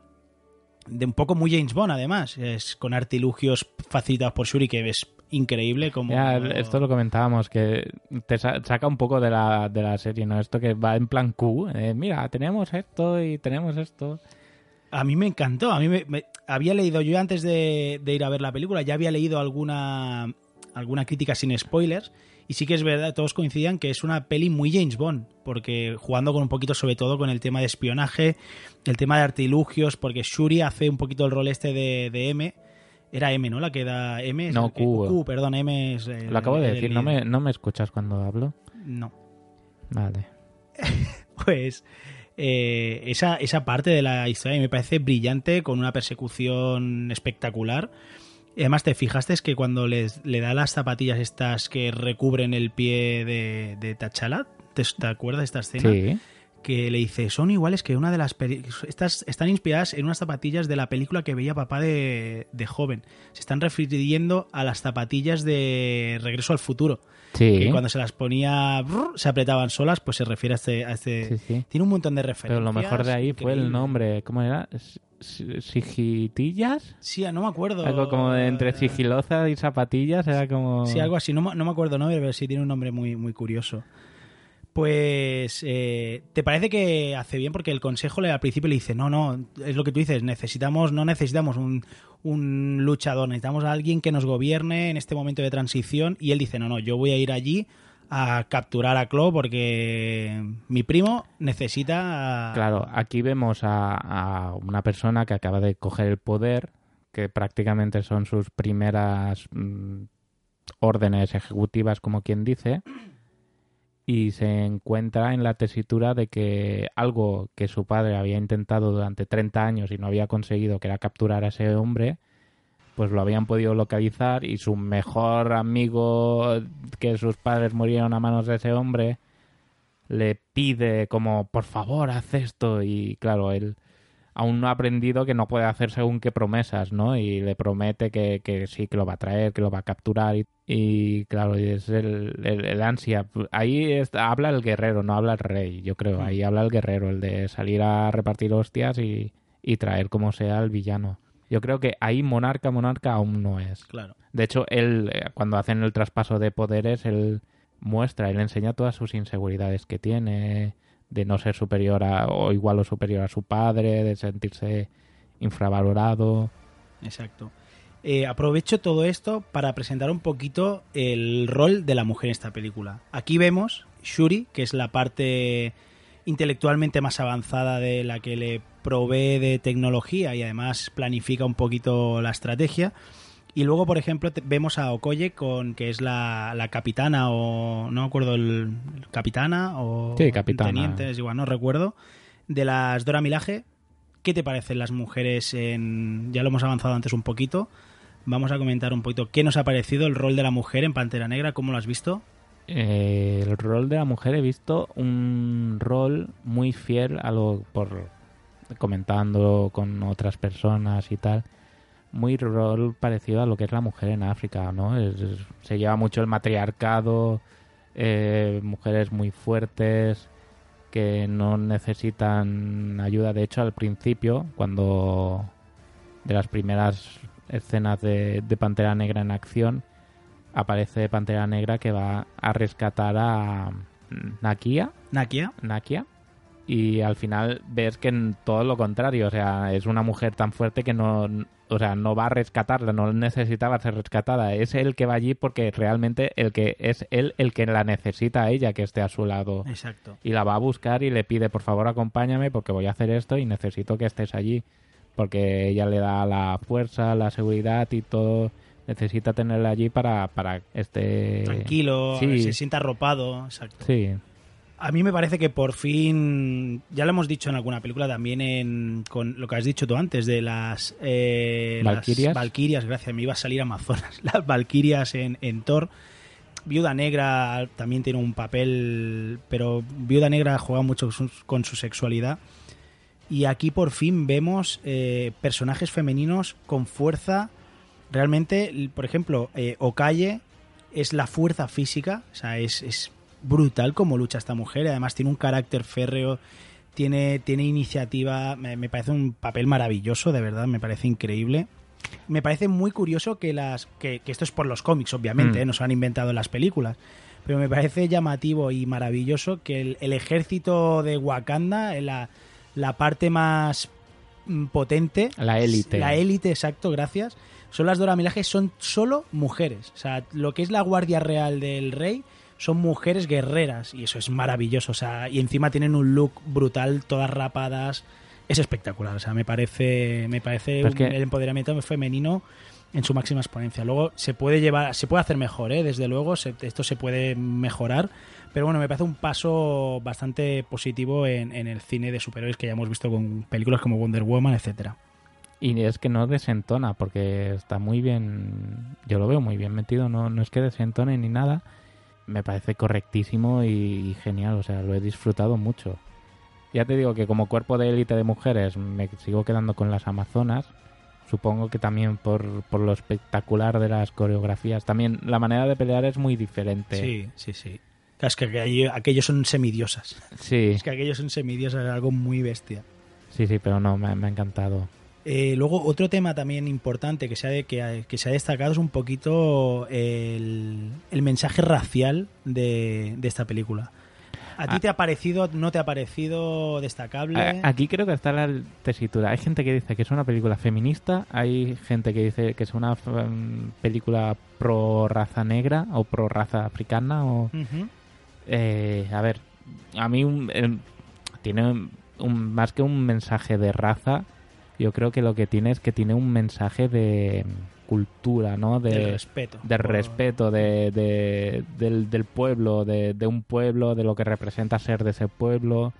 de un poco muy James Bond además, es con artilugios facilitados por Shuri que es increíble como... Ya, esto lo comentábamos, que te saca un poco de la, de la serie, ¿no? Esto que va en plan Q, eh, mira, tenemos esto y tenemos esto. A mí me encantó, a mí me, había leído, yo antes de, de ir a ver la película, ya había leído alguna alguna crítica sin spoilers. Y sí que es verdad, todos coincidían que es una peli muy James Bond, porque jugando con un poquito sobre todo con el tema de espionaje, el tema de artilugios, porque Shuri hace un poquito el rol este de, M. Era M, ¿no? La que da M. no, Q. perdón, M es... Lo acabo de decir, ¿no me, ¿no me escuchas cuando hablo? No. Vale. *laughs* pues... Eh, esa, esa parte de la historia me parece brillante, con una persecución espectacular además, te fijaste que cuando les, le da las zapatillas estas que recubren el pie de, de T'Challa, ¿te, acuerdas de esta escena? Sí. Que le dice, son iguales que una de las... Estas están inspiradas en unas zapatillas de la película que veía papá de, de joven. Se están refiriendo a las zapatillas de Regreso al Futuro. Sí. Que cuando se las ponía, se apretaban solas, pues se refiere a este... A este... Tiene un montón de referencias. Pero lo mejor de ahí fue el nombre. ¿Cómo era? Sigitillas. Sí, no me acuerdo. Algo como de entre sigilosa y zapatillas, era como... Sí, algo así, no, no me acuerdo no pero sí tiene un nombre muy, muy curioso. Pues, eh, ¿te parece que hace bien? Porque el consejo le, al principio le dice, no, no, es lo que tú dices, necesitamos, no necesitamos un, un luchador, necesitamos a alguien que nos gobierne en este momento de transición. Y él dice, no, no, yo voy a ir allí a capturar a Claw porque mi primo necesita... Claro, aquí vemos a, una persona que acaba de coger el poder, que prácticamente son sus primeras mm, órdenes ejecutivas, como quien dice, y se encuentra en la tesitura de que algo que su padre había intentado durante 30 años y no había conseguido, que era capturar a ese hombre, pues lo habían podido localizar y su mejor amigo que sus padres murieron a manos de ese hombre le pide como por favor haz esto y claro él aún no ha aprendido que no puede hacer según qué promesas no y le promete que, que sí que lo va a traer que lo va a capturar y, claro es el, el, ansia. Ahí habla el guerrero no habla el rey yo creo. Ahí habla el guerrero el de salir a repartir hostias y, y traer como sea al villano yo creo que ahí monarca, monarca aún no es. Claro. De hecho, él, eh, cuando hacen el traspaso de poderes, él muestra, él enseña todas sus inseguridades que tiene, de no ser superior a, o igual o superior a su padre, de sentirse infravalorado. Exacto. Eh, aprovecho todo esto para presentar un poquito el rol de la mujer en esta película. Aquí vemos Shuri, que es la parte intelectualmente más avanzada de la que le provee de tecnología y además planifica un poquito la estrategia. Y luego, por ejemplo, vemos a Okoye, con, que es la, capitana o no me acuerdo el, capitana o sí, capitana. teniente, es igual, no recuerdo, de las Dora Milaje. ¿Qué te parecen las mujeres en ya lo hemos avanzado antes un poquito? Vamos a comentar un poquito qué nos ha parecido el rol de la mujer en Pantera Negra, cómo lo has visto. Eh, el rol de la mujer he visto un rol muy fiel a lo por comentando con otras personas y tal muy rol parecido a lo que es la mujer en África no se lleva mucho el matriarcado eh, mujeres muy fuertes que no necesitan ayuda. De hecho al principio cuando de las primeras escenas de Pantera Negra en acción aparece Pantera Negra que va a rescatar a Nakia. Nakia. Nakia. Y al final ves que en todo lo contrario, o sea, es una mujer tan fuerte que no, o sea, no va a rescatarla, no necesitaba ser rescatada. Es él que va allí porque realmente el que es él el que la necesita a ella que esté a su lado. Exacto. Y la va a buscar y le pide, por favor, acompáñame porque voy a hacer esto y necesito que estés allí. Porque ella le da la fuerza, la seguridad y todo necesita tenerla allí para, para este... Tranquilo, se sienta arropado, exacto. Sí. A mí me parece que por fin, ya lo hemos dicho en alguna película también en, con lo que has dicho tú antes de las... Eh. Valkyrias, gracias, me iba a salir Amazonas. *laughs* Las Valkyrias en, en Thor. Viuda Negra también tiene un papel, pero Viuda Negra juega mucho con su, con su sexualidad. Y aquí por fin vemos eh, personajes femeninos con fuerza. Realmente, por ejemplo, eh, Okaye es la fuerza física, o sea, es, es brutal como lucha esta mujer. Además, tiene un carácter férreo, tiene, tiene iniciativa. Me, me parece un papel maravilloso, de verdad, me parece increíble. Me parece muy curioso que las. que, que esto es por los cómics, obviamente, Mm. ¿eh? no se han inventado en las películas. Pero me parece llamativo y maravilloso que el, el ejército de Wakanda, eh, la, la parte más mm, potente, La élite. la élite, exacto, gracias, son las Dora Milaje, son solo mujeres. O sea, lo que es la Guardia Real del Rey son mujeres guerreras y eso es maravilloso. O sea, y encima tienen un look brutal, todas rapadas. Es espectacular. O sea, me parece, me parece un- el empoderamiento femenino en su máxima exponencia. Luego se puede llevar, se puede hacer mejor, ¿eh? desde luego, se- esto se puede mejorar. Pero bueno, me parece un paso bastante positivo en, en el cine de superhéroes que ya hemos visto con películas como Wonder Woman, etcétera. Y es que no desentona, porque está muy bien. Yo lo veo muy bien metido, no, no es que desentone ni nada. Me parece correctísimo y, y genial, o sea, lo he disfrutado mucho. Ya te digo que como cuerpo de élite de mujeres me sigo quedando con las Amazonas. Supongo que también por, por lo espectacular de las coreografías. También la manera de pelear es muy diferente. Sí, sí, sí. Es que aquello- aquellos son semidiosas. Sí, Es que aquellos son semidiosas, es algo muy bestia. sí, sí, pero no, me, me ha encantado. Eh, luego, otro tema también importante que se ha, que, ha- que se ha destacado es un poquito el, el mensaje racial de, de esta película. ¿A ti Ah. te ha parecido, no te ha parecido destacable? Aquí creo que está la tesitura. Hay gente que dice que es una película feminista, hay gente que dice que es una mm, película pro raza negra o pro raza africana o eh, a ver, a mí un- el- tiene un- más que un mensaje de raza, yo creo que lo que tiene es que tiene un mensaje de cultura, ¿no? De Del respeto. de Por- respeto de, de- del, del pueblo, de, de un pueblo, de lo que representa ser de ese pueblo,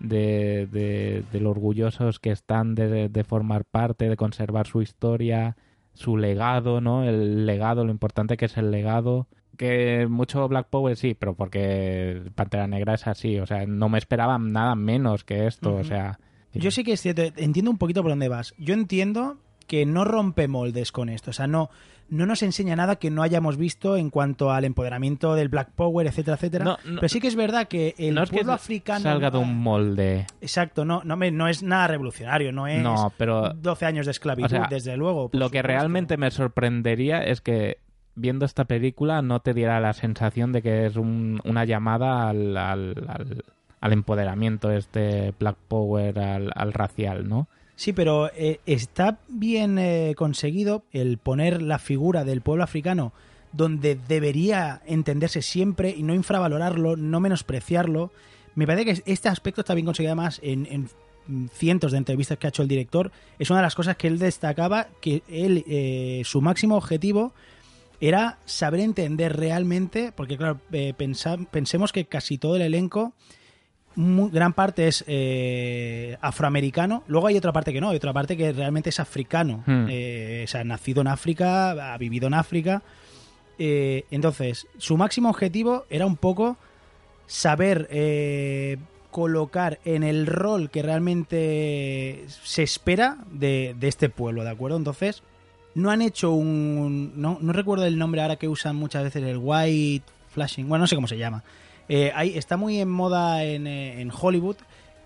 de, lo orgullosos que están de, de formar parte, de conservar su historia, su legado, ¿no? El legado, lo importante que es el legado. Que mucho Black Power sí, pero porque Pantera Negra es así, o sea, no me esperaba nada menos que esto, o sea... Yo sí que es cierto, entiendo un poquito por dónde vas. Yo entiendo que no rompe moldes con esto, o sea, no, no nos enseña nada que no hayamos visto en cuanto al empoderamiento del Black Power, etcétera, etcétera. No, no- Pero sí que es verdad que el no es que pueblo africano... salga de un molde. Exacto, no, no, me- no es nada revolucionario, no es No, pero 12 años de esclavitud, o sea, desde luego. Lo que supuesto. realmente me sorprendería es que viendo esta película no te diera la sensación de que es un- una llamada al, al, al- al empoderamiento, este Black Power, al, al racial, ¿no? Sí, pero eh, está bien eh, conseguido el poner la figura del pueblo africano donde debería entenderse siempre y no infravalorarlo, no menospreciarlo. Me parece que este aspecto está bien conseguido además en, en cientos de entrevistas que ha hecho el director. Es una de las cosas que él destacaba, que él, eh, su máximo objetivo era saber entender realmente, porque claro, eh, pensa- pensemos que casi todo el elenco gran parte es eh, afroamericano. Luego hay otra parte que no, hay otra parte que realmente es africano. Hmm. Eh, o sea, nacido en África, ha vivido en África. Eh, entonces, su máximo objetivo era un poco saber eh, colocar en el rol que realmente se espera de, de este pueblo, ¿de acuerdo? Entonces, no han hecho un... No, no recuerdo el nombre ahora que usan muchas veces, el white flashing, bueno, no sé cómo se llama. Eh, hay- está muy en moda en, eh, en Hollywood,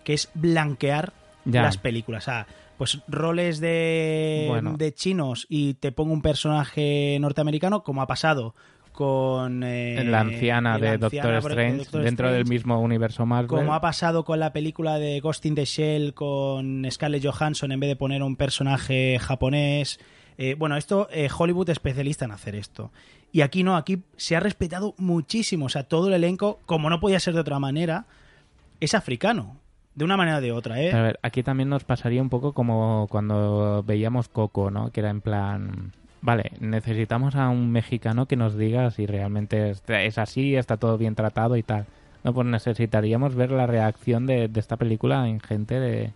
que es blanquear Ya. las películas. O sea, pues roles de, Bueno. de chinos y te pongo un personaje norteamericano, como ha pasado con... eh, la anciana de Doctor anciana, Strange, Doctor dentro del mismo universo Marvel. Como ha pasado con la película de Ghost in the Shell con Scarlett Johansson, en vez de poner un personaje japonés... Eh, bueno, esto, eh, Hollywood es especialista en hacer esto. Y aquí no, aquí se ha respetado muchísimo. O sea, todo el elenco, como no podía ser de otra manera, es africano. De una manera o de otra, ¿eh? A ver, aquí también nos pasaría un poco como cuando veíamos Coco, ¿no? Que era en plan, vale, necesitamos a un mexicano que nos diga si realmente es, así, está todo bien tratado y tal. No, pues necesitaríamos ver la reacción de, de esta película en gente de,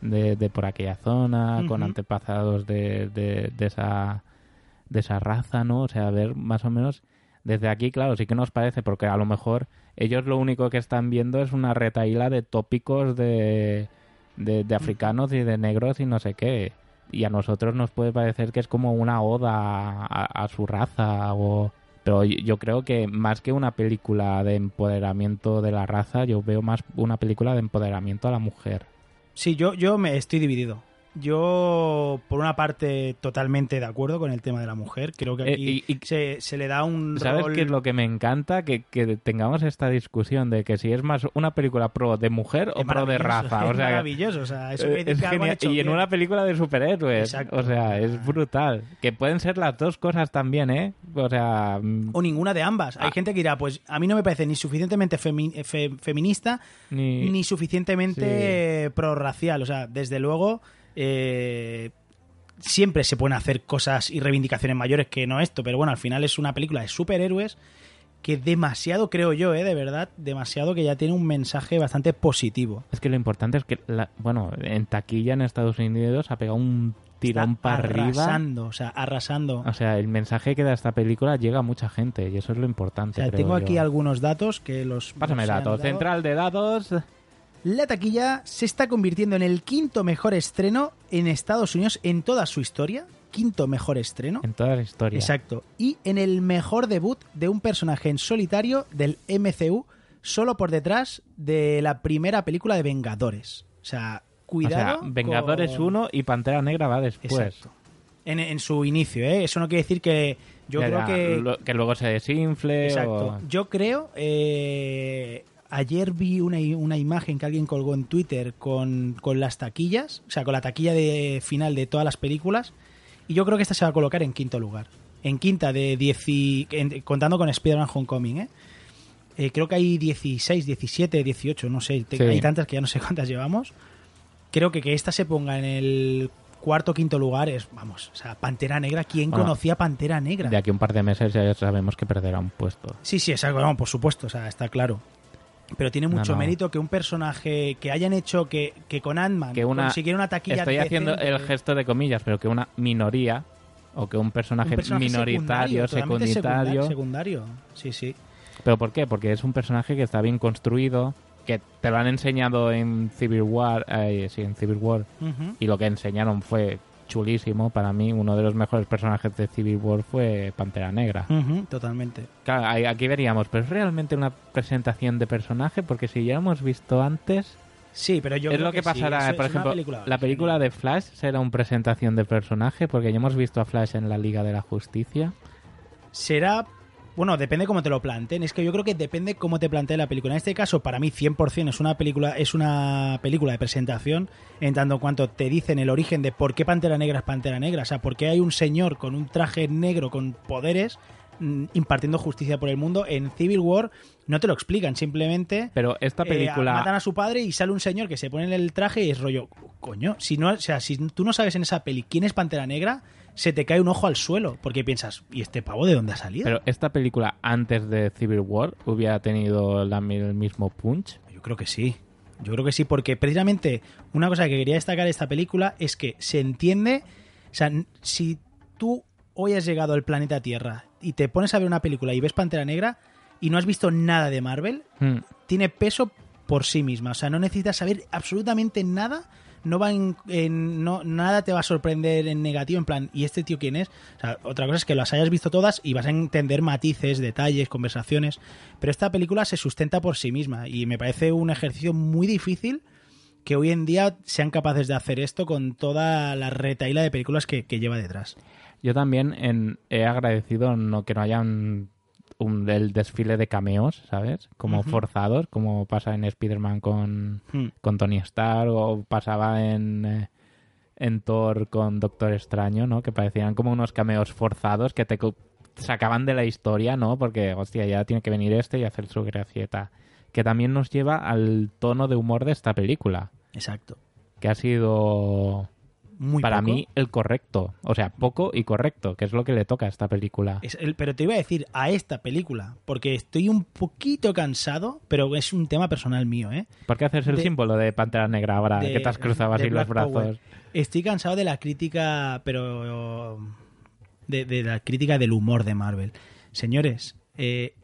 de, de por aquella zona, con antepasados de, de, de esa de esa raza, ¿no? O sea, ver más o menos Desde aquí, claro, sí que nos parece, porque a lo mejor ellos lo único que están viendo es una retaíla de tópicos de, de, africanos y de negros y no sé qué. Y a nosotros nos puede parecer que es como una oda a, su raza. Pero yo- yo creo que más que una película de empoderamiento de la raza, yo veo más una película de empoderamiento a la mujer. Sí, yo, yo me estoy dividido. Yo, por una parte, totalmente de acuerdo con el tema de la mujer. Creo que Eh, aquí y- y- se, se le da un ¿Sabes rol... qué es lo que me encanta? Que, que tengamos esta discusión de que si es más una película pro de mujer o Es pro de raza. *laughs* O es sea, maravilloso, o sea, eso eh, es genial. hecho Y en una película de superhéroes. Exacto. O sea, es brutal. Que pueden ser las dos cosas también, ¿eh? O sea, mm, O ninguna de ambas. Hay Ah. gente que dirá, pues a mí no me parece ni suficientemente femi- eh, fe- feminista ni... ni suficientemente prorracial. O sea, desde luego, eh, siempre se pueden hacer cosas y reivindicaciones mayores que no esto, pero bueno, al final es una película de superhéroes que demasiado, creo yo, eh, de verdad, demasiado que ya tiene un mensaje bastante positivo. Es que lo importante es que, la- bueno, en taquilla en Estados Unidos ha pegado un tirón Está para arriba. arrasando, o sea, arrasando. O sea, el mensaje que da esta película llega a mucha gente y eso es lo O importante. sea, creo tengo yo. aquí algunos datos que los... Pásame datos. dado. Central de datos. La taquilla se está convirtiendo en el quinto mejor estreno en Estados Unidos en toda su historia. Quinto mejor estreno. En toda la historia. Exacto. Y en el mejor debut de un personaje en solitario del MCU, solo por detrás de la primera película de Vengadores. O sea, cuidado. O sea, Vengadores con- 1 y Pantera Negra va después. Exacto. En, en su inicio, ¿eh? Eso no quiere decir que. Yo Ya, creo ya, que. lo- que luego se desinfle. Exacto. o- Yo creo. eh, ayer vi una, una imagen que alguien colgó en Twitter con, con las taquillas, o sea, con la taquilla de final de todas las películas. Y yo creo que esta se va a colocar en quinto lugar. En quinta de 10. y- en- contando con Spider-Man Homecoming, ¿eh? Eh, creo que hay 16, 17, 18, no sé. Sí. Hay tantas que ya no sé *laughs* cuántas llevamos. Creo que que esta se ponga en el cuarto quinto lugar es, vamos, o sea, Pantera Negra. ¿Quién Bueno, conocía Pantera Negra? De aquí a un par de meses ya sabemos que perderá un puesto. Sí, sí, exacto, vamos, por supuesto, o sea, está claro. Pero tiene mucho no. mérito que un personaje que hayan hecho que, que con Ant-Man Que una, consiguiera una taquilla Estoy haciendo decente. el gesto de comillas, pero que una minoría o que un personaje, Un personaje minoritario, secundario, secundario. secundario. Sí, sí. ¿Pero por qué? Porque es un personaje que está bien construido, que te lo han enseñado en Civil War, eh, sí, en Civil War, y lo que enseñaron fue chulísimo. Para mí, uno de los mejores personajes de Civil War fue Pantera Negra. Totalmente. Claro, aquí veríamos, pero es realmente una presentación de personaje, porque si ya hemos visto antes, Sí, pero yo es creo lo que, sí, pasará, por ejemplo, película la película de Flash será una presentación de personaje, porque ya hemos visto a Flash en la Liga de la Justicia. será bueno, depende cómo te lo planteen. Es que yo creo que depende cómo te plantee la película. En este caso, para mí, 100% es una película, es una película de presentación, en tanto en cuanto te dicen el origen de por qué Pantera Negra es Pantera Negra. O sea, por qué hay un señor con un traje negro con poderes mm, impartiendo justicia por el mundo. En Civil War no te lo explican, simplemente Pero esta eh, película... matan a su padre y sale un señor que se pone en el traje y es rollo, coño, si no, o sea, si tú no sabes en esa peli quién es Pantera Negra, se te cae un ojo al suelo, porque piensas, ¿y este pavo de dónde ha salido? Pero esta película antes de Civil War hubiera tenido la- el mismo punch. Yo creo que sí. Yo creo que sí, porque precisamente una cosa que quería destacar de esta película es que se entiende, o sea, si tú hoy has llegado al planeta Tierra y te pones a ver una película y ves Pantera Negra y no has visto nada de Marvel, Hmm. tiene peso por sí misma. O sea, no necesitas saber absolutamente nada. No va en, no, nada te va a sorprender en negativo, en plan, ¿y este tío quién es? O sea, otra cosa es que las hayas visto todas y vas a entender matices, detalles, conversaciones. Pero esta película se sustenta por sí misma y me parece un ejercicio muy difícil que hoy en día sean capaces de hacer esto con toda la retaíla de películas que, lleva detrás. Yo también he agradecido que no hayan un, el desfile de cameos, ¿sabes? Como Ujú. forzados, como pasa en Spider-Man con, Hmm. con Tony Stark o pasaba en, eh, en Thor con Doctor Extraño, ¿no? Que parecían como unos cameos forzados que te sacaban de la historia, ¿no? Porque, hostia, ya tiene que venir este y hacer su gracieta. Que también nos lleva al tono de humor de esta película, Exacto. que ha sido Muy para poco. mí el correcto. O sea, poco y correcto, que es lo que le toca a esta película. Es el- pero te iba a decir a esta película, porque estoy un poquito cansado, pero es un tema personal mío, ¿eh? ¿Por qué haces el de- símbolo de Pantera Negra ahora de- que te has cruzado así los Power. brazos? Estoy cansado de la crítica, pero de, de la crítica del humor de Marvel. Señores, eh,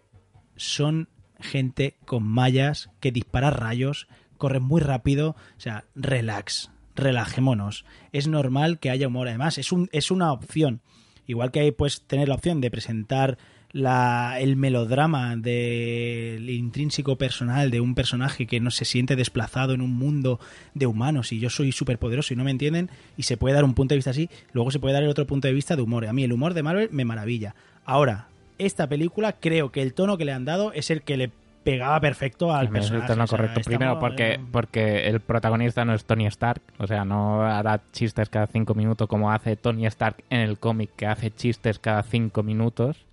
son gente con mallas que dispara rayos, corren muy rápido, o sea, relax, relajémonos. Es normal que haya humor, además, es, un, es una opción. Igual que puedes tener la opción de presentar la, el melodrama del intrínseco personal de un personaje que no se siente desplazado en un mundo de humanos y yo soy súper poderoso y no me entienden y se puede dar un punto de vista así, luego se puede dar el otro punto de vista de humor. A mí el humor de Marvel me maravilla. Ahora, esta película creo que el tono que le han dado es el que le pegaba perfecto al es personaje. tono o sea, correcto. Primero porque, porque el protagonista no es Tony Stark, o sea, no hará chistes cada cinco minutos como hace Tony Stark en el cómic, que hace chistes cada cinco minutos,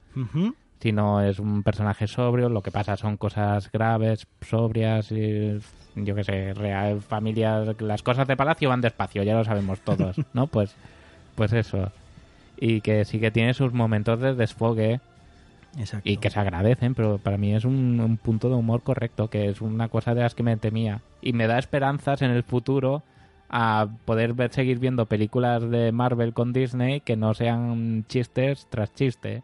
sino es un personaje sobrio, lo que pasa son cosas graves, sobrias, y, yo qué sé, real, familias, las cosas de palacio van despacio, ya lo sabemos todos, *laughs* ¿no? Pues, pues eso. Y que sí que tiene sus momentos de desfogue, Y que se agradecen, pero para mí es un, un punto de humor correcto, que es una cosa de las que me temía. Y me da esperanzas en el futuro a poder ver, seguir viendo películas de Marvel con Disney que no sean chistes tras chiste.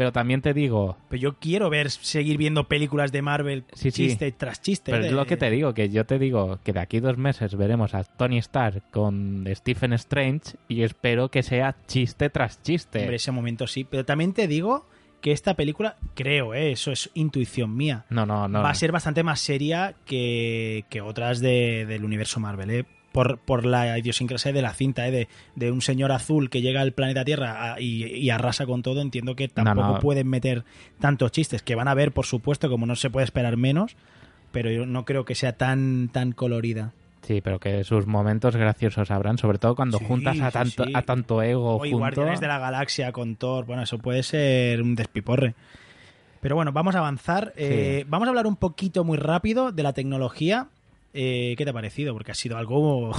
Pero también te digo, Pero yo quiero ver, seguir viendo películas de Marvel Sí, sí. chiste tras chiste. pero de- es lo que te digo, que yo te digo que de aquí dos meses veremos a Tony Stark con Stephen Strange y espero que sea chiste tras chiste. Hombre, ese momento sí. Pero también te digo que esta película, creo, ¿eh? eso es intuición mía, No, no, no. va a ser bastante más seria que, que otras de- del universo Marvel, ¿eh? Por, por la idiosincrasia de la cinta, ¿eh? de, de un señor azul que llega al planeta Tierra a- y, y arrasa con todo. Entiendo que tampoco no. pueden meter tantos chistes, que van a ver, por supuesto, como no se puede esperar menos, pero yo no creo que sea tan, tan colorida. Sí, pero que sus momentos graciosos habrán, sobre todo cuando Sí, juntas a tanto, sí. a tanto ego O y junto. Guardianes de la Galaxia con Thor. Bueno, eso puede ser un despiporre. Pero bueno, vamos a avanzar. Eh, vamos a hablar un poquito muy rápido de la tecnología. Eh, ¿Qué te ha parecido? Porque ha sido algo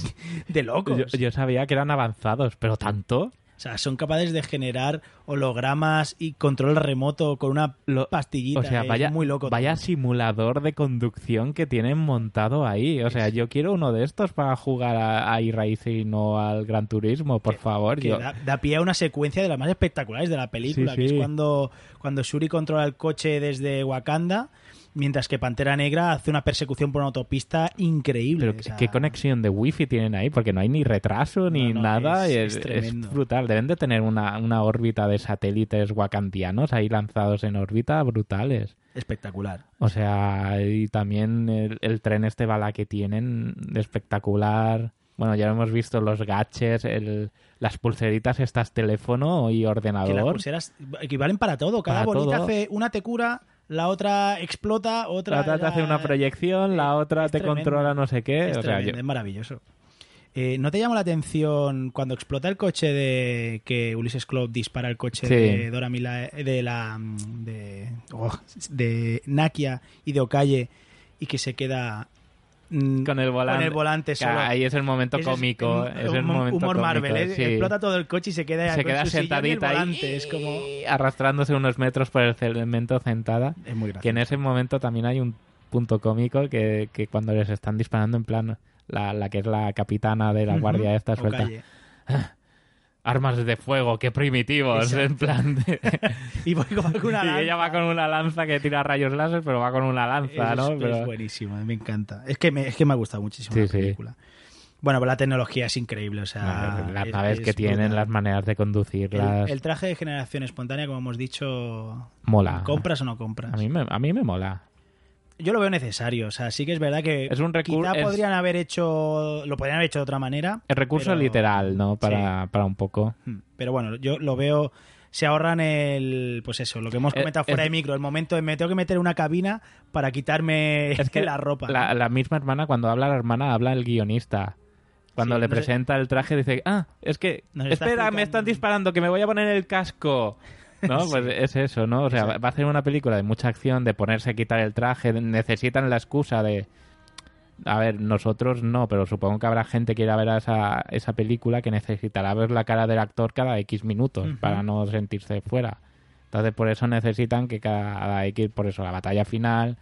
*laughs* de locos. Yo, yo sabía que eran avanzados, pero tanto. O sea, son capaces de generar hologramas y control remoto con una pastillita. O sea, es vaya, muy loco. vaya simulador de conducción que tienen montado ahí. O sea, yo quiero uno de estos para jugar a, a iRacing o al Gran Turismo, por favor. que Yo- da, da pie a una secuencia de las más espectaculares de la película, Sí, que sí. es cuando, cuando Shuri controla el coche desde Wakanda, mientras que Pantera Negra hace una persecución por una autopista increíble. Pero o sea, ¿qué conexión de wifi tienen ahí? Porque no hay ni retraso ni No, no, nada. es- y es es, tremendo. es brutal. Deben de tener una, una órbita de satélites wakandianos ahí lanzados en órbita brutales. espectacular. O sea, y también el, el tren este bala que tienen, espectacular. Bueno, ya hemos visto los gaches, el, las pulseritas estas teléfono y Que las ordenador. pulseras equivalen para todo. Cada Para bolita todo. hace una te cura, la otra explota, otra. La otra te hace una proyección, la otra te tremendo. controla no sé qué. Es, o sea, tremendo, yo- es maravilloso. Eh, ¿No te llama la atención cuando explota el coche de que Ulises Club dispara el coche Sí. de Dora Mila, de la de, oh, de Nakia y de Okaye y que se queda con el volante. con el volante Que solo? Ahí es el momento es cómico. un- es el momento humor cómico, Marvel, ¿eh? sí. explota todo el coche y se queda, Se con queda su sillón y el sentadita ahí, volante. Es como arrastrándose unos metros por el cemento sentada. es muy Que gracioso. en ese momento también hay un punto cómico que, que cuando les están disparando en plan la, la que es la capitana de la guardia esta suelta. Armas de fuego, qué primitivos, en plan de- *laughs* Y voy con *laughs* una y ella lanza. va con una lanza que tira rayos láser, pero va con una lanza, es, ¿no? es Pero- buenísimo, me encanta. Es que me, es que me ha gustado muchísimo Sí, la sí. película. Bueno, pues la tecnología es increíble, o sea... las es- naves que es tienen, brutal. las maneras de El, conducirlas, el traje de generación espontánea, como hemos dicho, mola. ¿compras o no compras? A mí, me, a mí me mola. Yo lo veo necesario, o sea, sí que es verdad que Es un recurso- quizá es- podrían haber hecho, lo podrían haber hecho de otra manera. El recurso pero- literal, ¿no? Para, para un poco. Hmm, Pero bueno, yo lo veo. Se ahorran el. Pues eso, lo que hemos Eh, comentado fuera es- de micro. El momento de me tengo que meter en una cabina para quitarme Es *laughs* que la ropa. La, la misma hermana, cuando habla la hermana, habla el guionista. Cuando Sí, le presenta el traje, dice: Ah, es que. Espera, me están disparando, que me voy a poner el casco. ¿No? *laughs* Pues es eso, ¿no? O sea, va a ser una película de mucha acción, de ponerse a quitar el traje. Necesitan la excusa de. A ver, nosotros no, pero supongo que habrá gente que irá a ver a esa, esa película que necesitará ver la cara del actor cada X minutos para no sentirse fuera. Entonces, por eso necesitan que cada X, por eso la batalla final,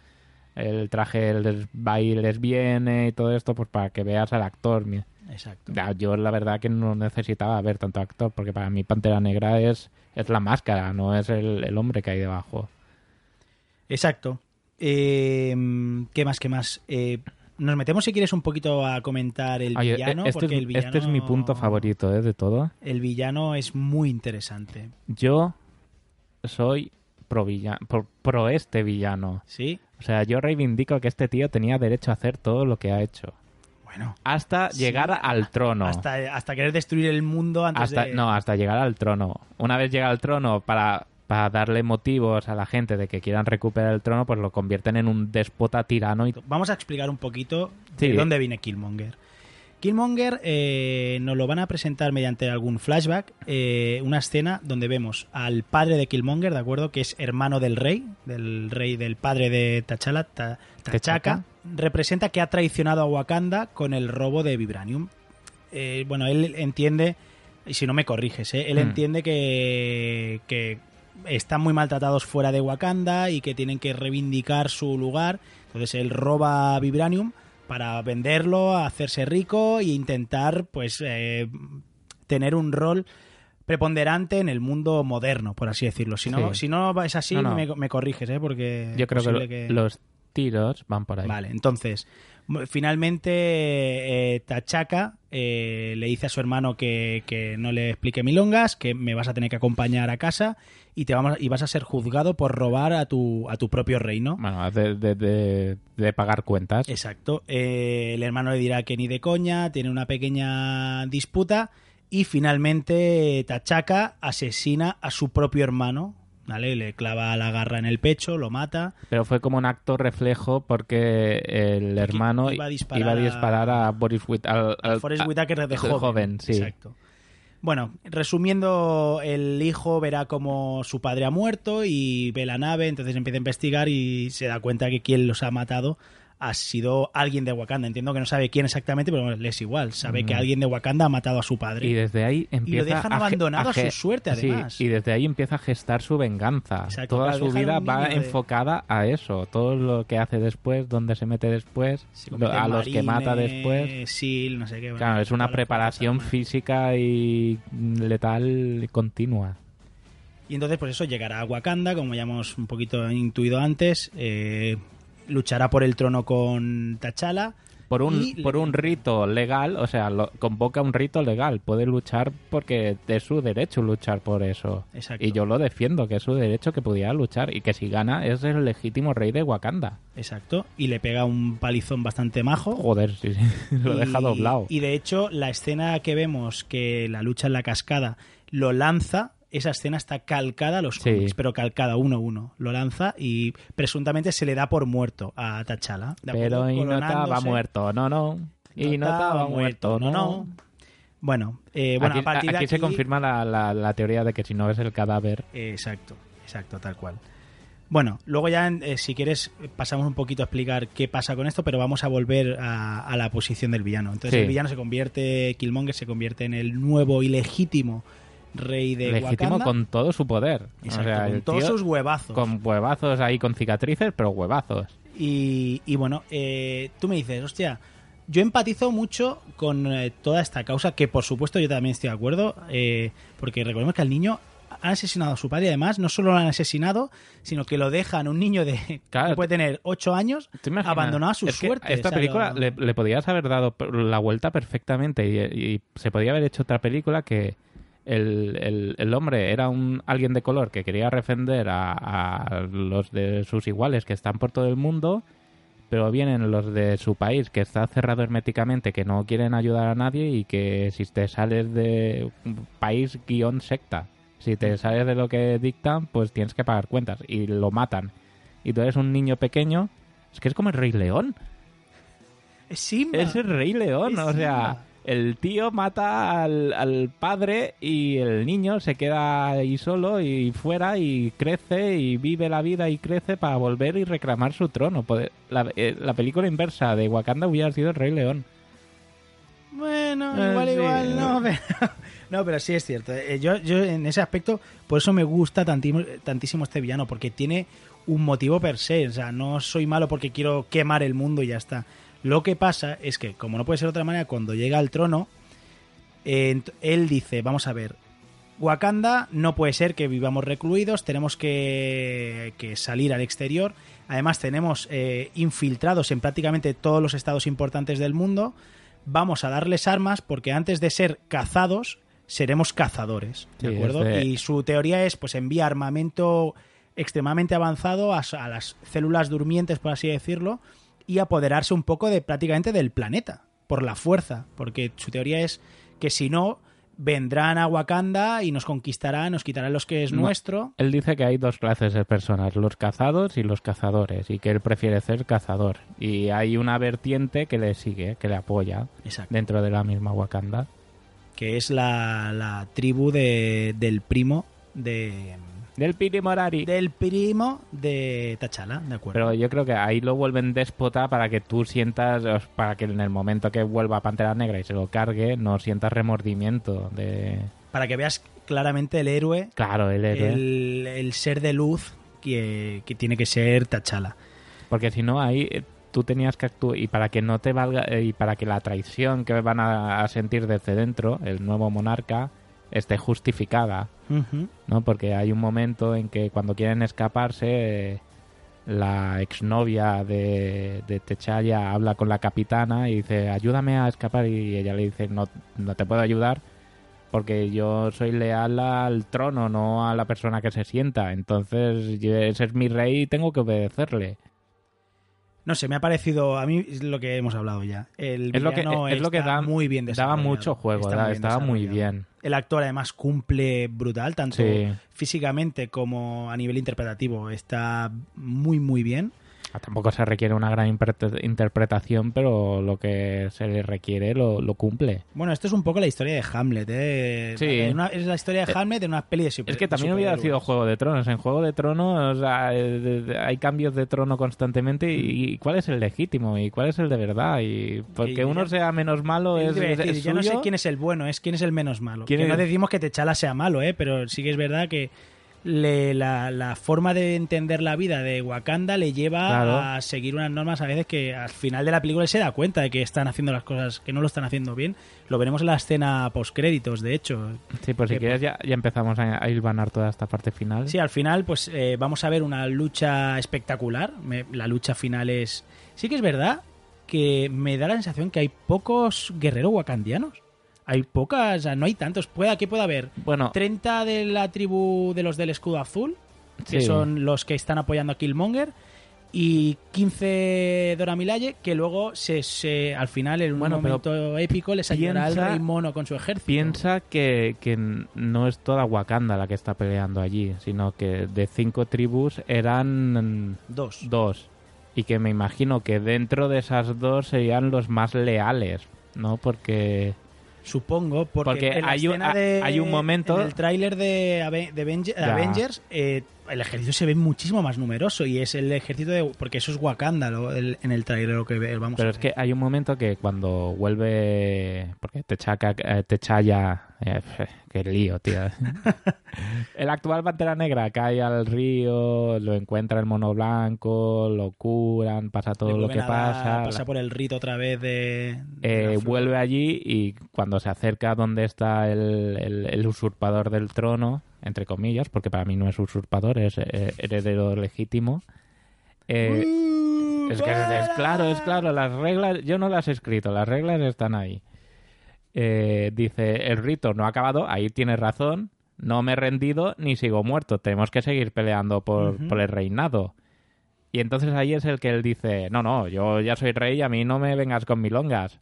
el traje les va y les viene y todo esto, pues para que veas al actor. Exacto. Yo la verdad que no necesitaba ver tanto actor, porque para mí Pantera Negra es, es la máscara, no es el, el hombre que hay debajo. Exacto. Eh, ¿Qué más? ¿Qué más? Eh, nos metemos, si quieres, un poquito a comentar el Oye, villano. este, porque es, el villano, este es mi punto favorito ¿eh? de todo. El villano es muy interesante. Yo soy pro, pro este villano. ¿Sí? O sea, yo reivindico que este tío tenía derecho a hacer todo lo que ha hecho. Bueno. Hasta Sí, llegar al trono. Hasta, hasta querer destruir el mundo antes Hasta, de... No, hasta llegar al trono. Una vez llega al trono, para, para darle motivos a la gente de que quieran recuperar el trono, pues lo convierten en un déspota tirano y Vamos a explicar un poquito Sí. de dónde viene Killmonger. Killmonger eh, nos lo van a presentar mediante algún flashback, eh, una escena donde vemos al padre de Killmonger, ¿de acuerdo? Que es hermano del rey, del rey del padre de T'Challa, T'Chaka. Representa que ha traicionado a Wakanda con el robo de Vibranium. Eh, bueno, él entiende, y si no me corriges, ¿eh? él Mm. entiende que, que están muy maltratados fuera de Wakanda y que tienen que reivindicar su lugar. Entonces él roba Vibranium para venderlo, hacerse rico e intentar, pues, eh, tener un rol preponderante en el mundo moderno, por así decirlo. Si no, Sí. si no es así, No, no. Me, me corriges, ¿eh? Porque yo creo que, lo- los tiros van por ahí. Vale, entonces, finalmente eh, T'Chaka eh, le dice a su hermano que, que no le explique milongas, que me vas a tener que acompañar a casa y te vamos y vas a ser juzgado por robar a tu, a tu propio reino. Bueno, de, de, de- de pagar cuentas. Exacto. Eh, el hermano le dirá que ni de coña, tiene una pequeña disputa y finalmente T'Chaka asesina a su propio hermano. ¿Vale? Le clava la garra en el pecho, lo mata. Pero fue como un acto reflejo porque el hermano iba a disparar iba a disparar a Boris Whit al, al- Forrest Whitaker de joven. sí. Exacto. Bueno, resumiendo, el hijo verá como su padre ha muerto y ve la nave, entonces empieza a investigar y se da cuenta que quien los ha matado ha sido alguien de Wakanda. Entiendo que no sabe quién exactamente, pero le es igual. Sabe que Mm. alguien de Wakanda ha matado a su padre. Y desde ahí empieza dejan a ge- abandonado a su suerte, sí, además. y desde ahí empieza a gestar su venganza. Exacto, Toda su dejan vida va de- enfocada a eso. Todo lo que hace después, dónde se mete después, Se lo- a los que mata después. SEAL, no sé qué. bueno, Claro, es una preparación física y letal continua. Y entonces, pues eso, llegará a Wakanda, como ya hemos un poquito intuido antes, eh, luchará por el trono con T'Challa. Por un, y por un rito legal, o sea, lo- convoca un rito legal. Puede luchar porque es su derecho luchar por eso. Exacto. Y yo lo defiendo, que es su derecho que pudiera luchar y que si gana es el legítimo rey de Wakanda. Exacto. Y le pega un palizón bastante majo. Joder, sí, sí, *laughs* lo Y- deja doblado. Y de hecho, la escena que vemos que la lucha en la cascada lo lanza, esa escena está calcada a los Sí. cómics, pero calcada uno a uno. Lo lanza y presuntamente se le da por muerto a T'Challa. ¿de acuerdo? Pero estaba Coronándose. muerto, no, no. Y no estaba muerto, no, no. Bueno, eh, bueno aquí a partir de aquí se confirma la, la- la teoría de que si no ves el cadáver... Exacto, exacto, tal cual. Bueno, luego ya, eh, si quieres, pasamos un poquito a explicar qué pasa con esto, pero vamos a volver a, a la posición del villano. Entonces Sí. el villano se convierte, Killmonger se convierte en el nuevo y legítimo rey de legítimo Wakanda. con todo su poder. Exacto, o sea, con todos sus huevazos. Con huevazos ahí, con cicatrices, pero huevazos. Y, y bueno, eh, tú me dices, hostia, yo empatizo mucho con eh, toda esta causa, que por supuesto yo también estoy de acuerdo, eh, porque recordemos que al niño han asesinado a su padre además no solo lo han asesinado, sino que lo dejan un niño de *laughs* que puede tener 8 años abandonado a su Es que suerte. a Esta o sea, película lo- le, le podías haber dado la vuelta perfectamente y, y se podía haber hecho otra película que el, el- el hombre era un alguien de color que quería defender a, a los de sus iguales que están por todo el mundo, pero vienen los de su país que está cerrado herméticamente, que no quieren ayudar a nadie y que si te sales de país guion secta, si te sales de lo que dictan, pues tienes que pagar cuentas y lo matan. Y tú eres un niño pequeño, es que es como el Rey León. Es Simba. Es el Rey León, Es o sea, Simba. El tío mata al, al padre y el niño se queda ahí solo y fuera y crece y vive la vida y crece para volver y reclamar su trono. La, eh, la película inversa de Wakanda hubiera sido el Rey León. Bueno, Eh, igual, sí. igual, no, *laughs* pero, no, pero sí es cierto. Eh, Yo, yo en ese aspecto, por eso me gusta tantísimo, tantísimo este villano, porque tiene un motivo per se. O sea, no soy malo porque quiero quemar el mundo y ya está. Lo que pasa es que, como no puede ser de otra manera, cuando llega al trono, eh, él dice, vamos a ver, Wakanda no puede ser que vivamos recluidos, tenemos que, que salir al exterior. Además, tenemos eh, infiltrados en prácticamente todos los estados importantes del mundo. Vamos a darles armas porque antes de ser cazados, seremos cazadores. ¿De Sí, acuerdo? Y su teoría es pues envía armamento extremadamente avanzado a, a las células durmientes, por así decirlo, y apoderarse un poco de prácticamente del planeta, por la fuerza, porque su teoría es que si no, vendrán a Wakanda y nos conquistarán, nos quitarán los que es No. nuestro. Él dice que hay dos clases de personas, los cazados y los cazadores, y que él prefiere ser cazador. Y hay una vertiente que le sigue, que le apoya Exacto. dentro de la misma Wakanda. que es la, la tribu de, del primo de... Del Piri Morari. Del primo de T'Challa, ¿de acuerdo? Pero yo creo que ahí lo vuelven déspota para que tú sientas, para que en el momento que vuelva Pantera Negra y se lo cargue, no sientas remordimiento de... Para que veas claramente el héroe, Claro, el héroe. el, el ser de luz que, que tiene que ser T'Challa. Porque si no, ahí eh, tú tenías que actuar. Y para que no te valga. eh, Y para que la traición que van a, a sentir desde dentro, el nuevo monarca, esté justificada. ¿No? Porque hay un momento en que cuando quieren escaparse. la exnovia de, de Techaya habla con la capitana y dice, ayúdame a escapar. Y ella le dice, no, no te puedo ayudar porque yo soy leal al trono, no a la persona que se sienta. Entonces, yo- ese es mi rey y tengo que obedecerle. No sé, me ha parecido, a mí lo que hemos hablado ya. El Es lo que- es lo que da- muy bien daba mucho juego, da- bien estaba muy bien. El actor además cumple brutal, tanto Sí. físicamente como a nivel interpretativo. Está muy, muy bien. Ah, Tampoco se requiere una gran interpre- interpretación, pero lo que se le requiere lo, lo cumple. Bueno, esto es un poco la historia de Hamlet, ¿eh? Sí. Es, una- es la historia de Eh, Hamlet en una peli de super Es que también hubiera sido. Juego de Tronos. En Juego de Tronos o sea, eh, de- de- hay cambios de trono constantemente y, y cuál es el legítimo y cuál es el de verdad. Y porque Y uno ya- sea menos malo es, decir, es yo no sé quién es el bueno, es quién es el menos malo. ¿Quién Que no decimos que Techala sea malo, ¿eh? pero sí que es verdad que le- la, la forma de entender la vida de Wakanda le lleva Claro. a seguir unas normas a veces que al final de la película se da cuenta de que están haciendo las cosas, que no lo están haciendo bien. Lo veremos en la escena postcréditos, de hecho. Sí, pues si Que- quieres ya, ya empezamos a, a hilvanar toda esta parte final. Sí, al final, pues eh, vamos a ver una lucha espectacular. Me- la lucha final es. Sí que es verdad que me da la sensación que hay pocos guerreros wakandianos. Hay pocas, o sea, no hay tantos. Puede, aquí puede haber Bueno, 30 de la tribu de los del escudo azul, que Sí. son los que están apoyando a Killmonger, y 15 Dora Milaje, que luego se, se- al final, en un Bueno, momento épico, les ayudará piensa- rey mono con su ejército. Piensa que, que no es toda Wakanda la que está peleando allí, sino que de cinco tribus eran Dos. dos. Y que me imagino que dentro de esas dos serían los más leales, ¿no? Porque... Supongo, porque, Porque en la hay un- escena de- hay un momento- En el tráiler de, Ave- de Aven- de. Avengers, eh, el ejército se ve muchísimo más numeroso y es el ejército de. Porque eso es Wakanda lo- el- en el tráiler lo que vamos Pero a es ver. que hay un momento que cuando vuelve... Porque eh, Techaya... eh, qué lío, tío. *laughs* el actual Pantera Negra cae al río, lo encuentra el mono blanco, lo curan, pasa todo lo que pasa. Pasa por el rito otra vez de. de Eh, vuelve allí y cuando se acerca donde está el, el- el usurpador del trono, entre comillas, porque para mí no es usurpador, es eh, heredero legítimo. eh, es que es, es claro, es claro, las reglas, yo no las he escrito, las reglas están ahí. Eh, dice, el rito no ha acabado, ahí tienes razón, no me he rendido ni sigo muerto, tenemos que seguir peleando por, por el reinado. Y entonces ahí es el que él dice, no, no, yo ya soy rey, a mí no me vengas con milongas.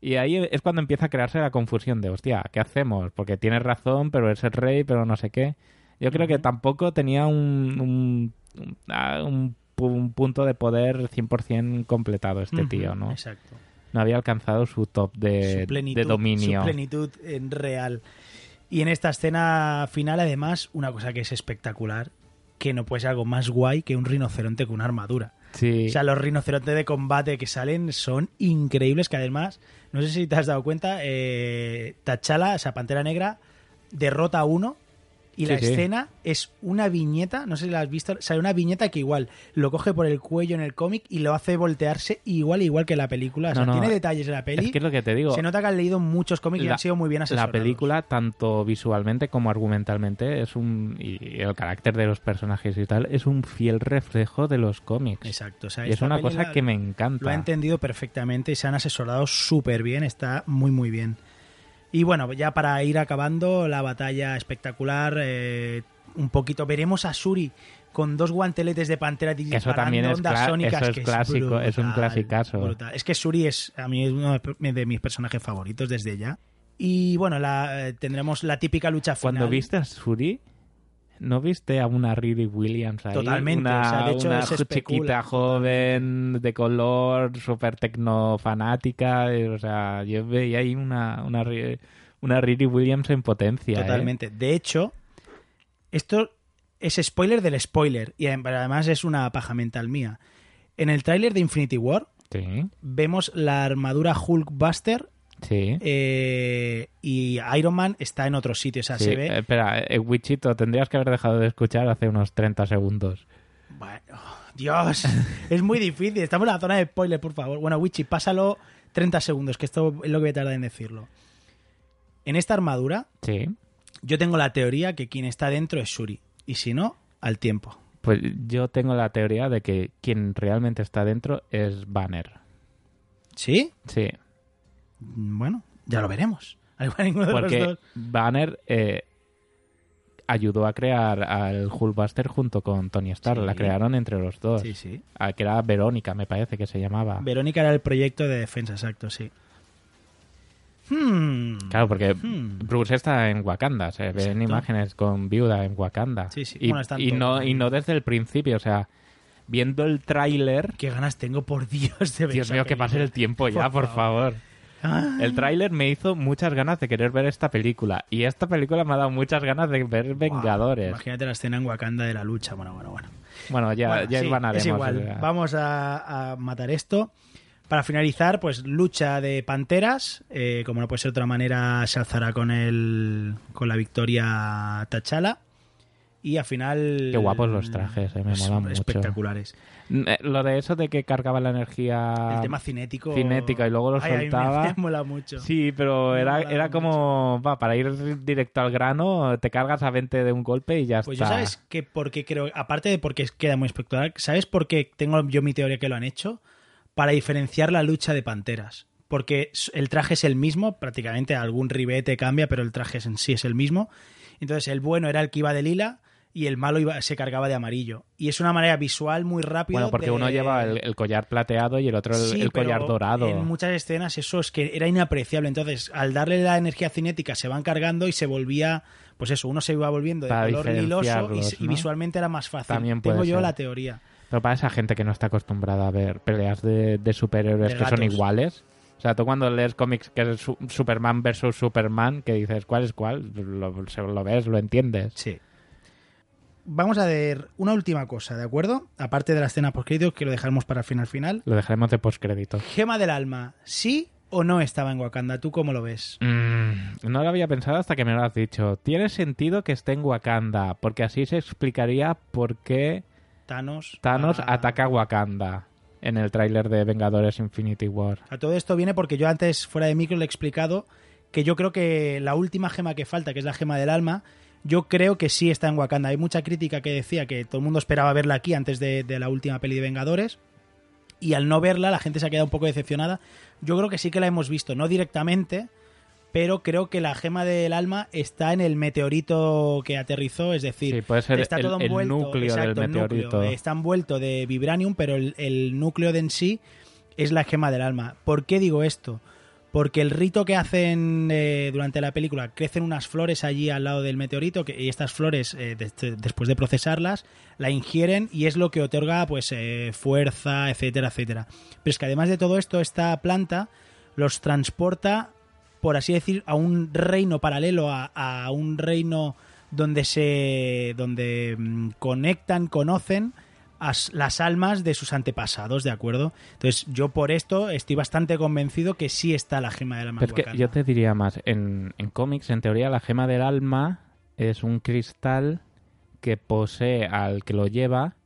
Y ahí es cuando empieza a crearse la confusión de, hostia, ¿qué hacemos? Porque tienes razón, pero es el rey, pero no sé qué. Yo creo que tampoco tenía un, un, un- ah, un pu- un punto de poder 100% completado este tío, ¿no? Exacto. No había alcanzado su top de, su plenitud, de dominio. Su plenitud en real. Y en esta escena final, además, una cosa que es espectacular, que no puede ser algo más guay que un rinoceronte con una armadura. Sí. O sea, los rinocerontes de combate que salen son increíbles, que además, no sé si te has dado cuenta, eh, T'Challa, esa Pantera Negra, derrota a uno Y Sí, la sí. escena es una viñeta, no sé si la has visto, sale una viñeta que igual lo coge por el cuello en el cómic y lo hace voltearse igual igual que la película. O sea, No, no, tiene detalles en la peli. Es que es lo que te digo. Se nota que han leído muchos cómics y La- han sido muy bien La asesorados. película, tanto visualmente como argumentalmente, es un. Y el carácter de los personajes y tal, es un fiel reflejo de los cómics. Exacto. O sea, y es una cosa la- que me encanta. Lo ha entendido perfectamente y se han asesorado súper bien, está muy muy bien. Y bueno, ya para ir acabando, la batalla espectacular, eh, un poquito, veremos a Suri con dos guanteletes de pantera Eso disparando también es, ondas sónicas, eso es que clásico, es un clasicazo. brutal. Es que Suri es, a mí es uno de- mis personajes favoritos desde ya. Y bueno, la, eh, tendremos la típica lucha final. Cuando viste a Suri, ¿no viste a una Riri Williams ahí? Totalmente, Una, o sea, de hecho, una se chiquita joven, de color, súper tecnofanática. eh, O sea, yo veía ahí una, una, Ri- una Riri Williams en potencia. ¿eh? Totalmente. De hecho, esto es spoiler del spoiler. Y además es una paja mental mía. En el tráiler de Infinity War Sí, vemos la armadura Hulkbuster sí. eh, y Iron Man está en otro sitio. O sea, sí. se ve... Eh, Espera, eh, Wichito, tendrías que haber dejado de escuchar hace unos 30 segundos. Bueno, Dios, *laughs* es muy difícil. Estamos en la zona de spoiler, por favor. Bueno, Wichi, pásalo 30 segundos, que esto es lo que voy a tardar en decirlo. En esta armadura, Sí. yo tengo la teoría que quien está dentro es Shuri. Y si no, al tiempo. Pues yo tengo la teoría de que quien realmente está dentro es Banner. ¿Sí? Sí. Bueno, ya lo veremos. *laughs* Porque. Banner eh, ayudó a crear al Hulkbuster junto con Tony Stark. Sí. La crearon entre los dos. Sí, sí. Ah, que era Verónica, me parece que se llamaba. Verónica era el proyecto de defensa, exacto, sí. Hmm. Claro, porque Hmm. Bruce está en Wakanda, se ven imágenes con Viuda en Wakanda. Sí, sí. Y, Bueno, no, y no desde el principio, o sea, viendo el tráiler... Qué ganas tengo, por *laughs* Dios, de ver Dios mío, que pase el tiempo ya, por, favor. Ah. El tráiler me hizo muchas ganas de querer ver esta película. Y esta película me ha dado muchas ganas de ver Vengadores. Imagínate la escena en Wakanda de la lucha. Bueno, bueno, bueno. Bueno, ya, Bueno, ya sí, es igual. o sea. Vamos a, a matar esto. Para finalizar, pues lucha de panteras. Eh, como no puede ser de otra manera, se alzará con el con la victoria Tachala. Y al final. Qué guapos los trajes, eh, me molan mucho. Espectaculares. Mm, eh, Lo de eso de que cargaba la energía El tema cinético. cinética y luego lo Ay, me- soltaba. me *laughs* mola mucho. Sí, pero Me era, era como, va, para ir directo al grano, te cargas a 20 de un golpe y ya Pues yo está. sabes que porque creo, aparte de porque queda muy espectacular, ¿sabes por qué tengo yo mi teoría que lo han hecho? Para diferenciar la lucha de panteras. Porque el traje es el mismo, prácticamente algún ribete cambia, pero el traje en sí es el mismo. Entonces el bueno era el que iba de lila y el malo iba, se cargaba de amarillo. Y es una manera visual muy rápida. Bueno, porque de- uno lleva el, el collar plateado y el otro el, Sí, el pero collar dorado. En muchas escenas eso es que era inapreciable. Entonces, al darle la energía cinética se van cargando y se volvía, pues eso, uno se iba volviendo de Para color liloso y, visualmente era más fácil. También puede Tengo yo ser. la teoría. Pero para esa gente que no está acostumbrada a ver peleas de, de superhéroes De que son iguales. O sea, tú cuando lees cómics que es su- Superman versus Superman, que dices cuál es cuál, lo, lo ves, lo entiendes. Sí. Vamos a ver una última cosa, ¿de acuerdo? Aparte de la escena post que lo dejaremos para el final final. Lo dejaremos de postcrédito. Gema del alma, ¿sí o no estaba en Wakanda? ¿Tú cómo lo ves? Mm, no lo había pensado hasta que me lo has dicho. Tiene sentido que esté en Wakanda, porque así se explicaría por qué Thanos. Thanos ataca a Wakanda en el tráiler de Vengadores Infinity War. A todo esto viene porque yo antes, fuera de micro, le he explicado que yo creo que la última gema que falta, que es la gema del alma, yo creo que sí está en Wakanda. Hay mucha crítica que decía que todo el mundo esperaba verla aquí antes de, de la última peli de Vengadores. Y al no verla, la gente se ha quedado un poco decepcionada. Yo creo que sí que la hemos visto, no directamente, pero creo que la gema del alma está en el meteorito que aterrizó, es decir, Sí, puede ser está el- todo el envuelto, del el núcleo. meteorito. está envuelto de vibranium, pero el, el núcleo de en sí es la gema del alma. ¿Por qué digo esto? Porque el rito que hacen eh, durante la película, crecen unas flores allí al lado del meteorito que, y estas flores, eh, de- después de procesarlas, la ingieren y es lo que otorga pues eh, fuerza, etcétera, etcétera. Pero es que además de todo esto, esta planta los transporta, por así decir, a un reino paralelo, a, a un reino donde se. donde mm, conectan, conocen las almas de sus antepasados, ¿de acuerdo? Entonces, yo por esto estoy bastante convencido que sí está la gema del alma. Pero es que Wakanda. yo te diría más, en, en cómics, en teoría, la gema del alma es un cristal que posee al que lo lleva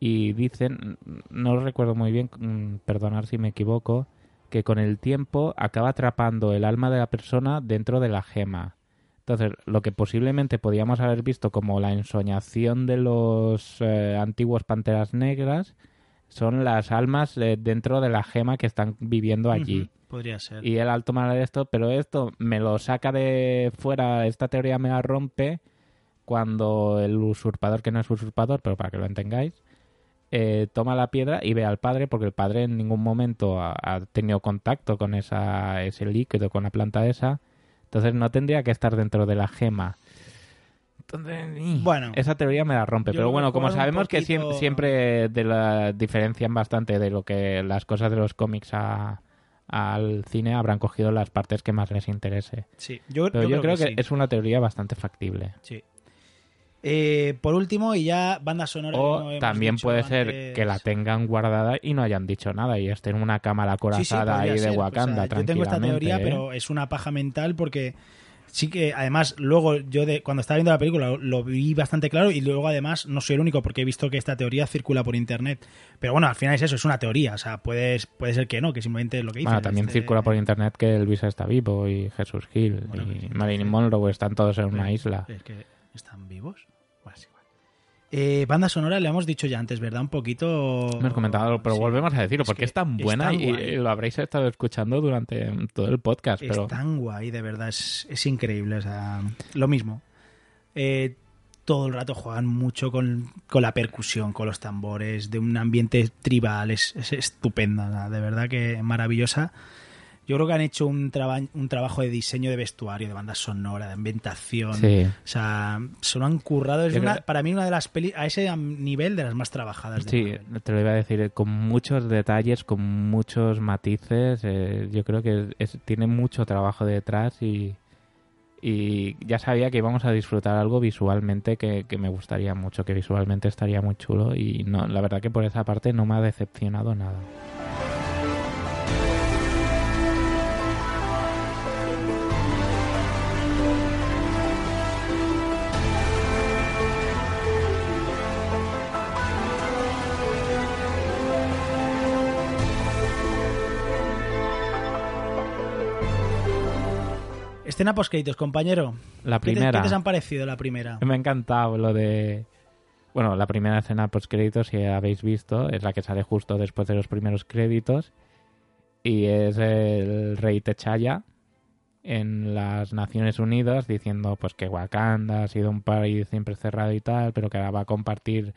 y dicen, no recuerdo muy bien, mm, perdonar si me equivoco, que con el tiempo acaba atrapando el alma de la persona dentro de la gema. Entonces, lo que posiblemente podíamos haber visto como la ensoñación de los eh, antiguos panteras negras son las almas eh, dentro de la gema que están viviendo allí. Podría ser. Y él al tomar esto, pero esto me lo saca de fuera, esta teoría me la rompe cuando el usurpador, que no es usurpador, pero para que lo entendáis, eh, toma la piedra y ve al padre, porque el padre en ningún momento ha, ha tenido contacto con esa, ese líquido, con la planta esa. Entonces no tendría que estar dentro de la gema. Entonces, Bueno, esa teoría me la rompe. Pero bueno, como sabemos que poquito- siempre de la diferencian bastante de lo que las cosas de los cómics a- al cine, habrán cogido las partes que más les interese. Sí, yo, Pero yo, creo, que, sí. es una teoría bastante factible. Sí. Eh, por último, y ya banda sonora. O también puede ser que la tengan guardada y no hayan dicho nada y esté en una cámara Sí, sí, acorazada podría ahí de. Wakanda O sea, yo tengo esta teoría, ¿eh? pero es una paja mental porque sí que además luego yo de, cuando estaba viendo la película lo, lo vi bastante claro y luego además no soy el único porque he visto que esta teoría circula por internet. Pero bueno, al final es eso, es una teoría, o sea, puedes, puede ser que no, que simplemente es lo que dice. Bueno, también circula por internet que Elvis está vivo y Jesús Gil Bueno, y Marilyn Monroe están todos en una isla. Es que están vivos. Es. Eh, banda sonora le hemos dicho ya antes, ¿verdad? Un poquito. Hemos comentado, pero Sí. volvemos a decirlo Es porque que es tan es buena tan y, y lo habréis estado escuchando durante todo el podcast. pero Es tan guay, de verdad, es, es increíble. O sea, lo mismo. Eh, todo el rato juegan mucho con, con la percusión, con los tambores, de un ambiente tribal, es, es estupenda, o sea, de verdad que maravillosa. Yo creo que han hecho un, traba- un trabajo de diseño de vestuario, de banda sonora, de ambientación. Sí. O sea, se lo han currado. Es una- para mí una de las pelis, a ese nivel, de las más trabajadas. de Sí, Marvel. te lo iba a decir, eh, con muchos detalles, con muchos matices. eh, yo creo que es- tiene mucho trabajo detrás y, y ya sabía que íbamos a disfrutar algo visualmente que, que me gustaría mucho, que visualmente estaría muy chulo y no, la verdad que por esa parte no me ha decepcionado nada. Escena post-créditos, compañero. La ¿Qué te- primera. ¿Qué te han parecido la primera? Me ha encantado lo de... Bueno, la primera escena post créditos, si habéis visto, es la que sale justo después de los primeros créditos. Y es el rey Techaya en las Naciones Unidas diciendo pues que Wakanda ha sido un país siempre cerrado y tal, pero que ahora va a compartir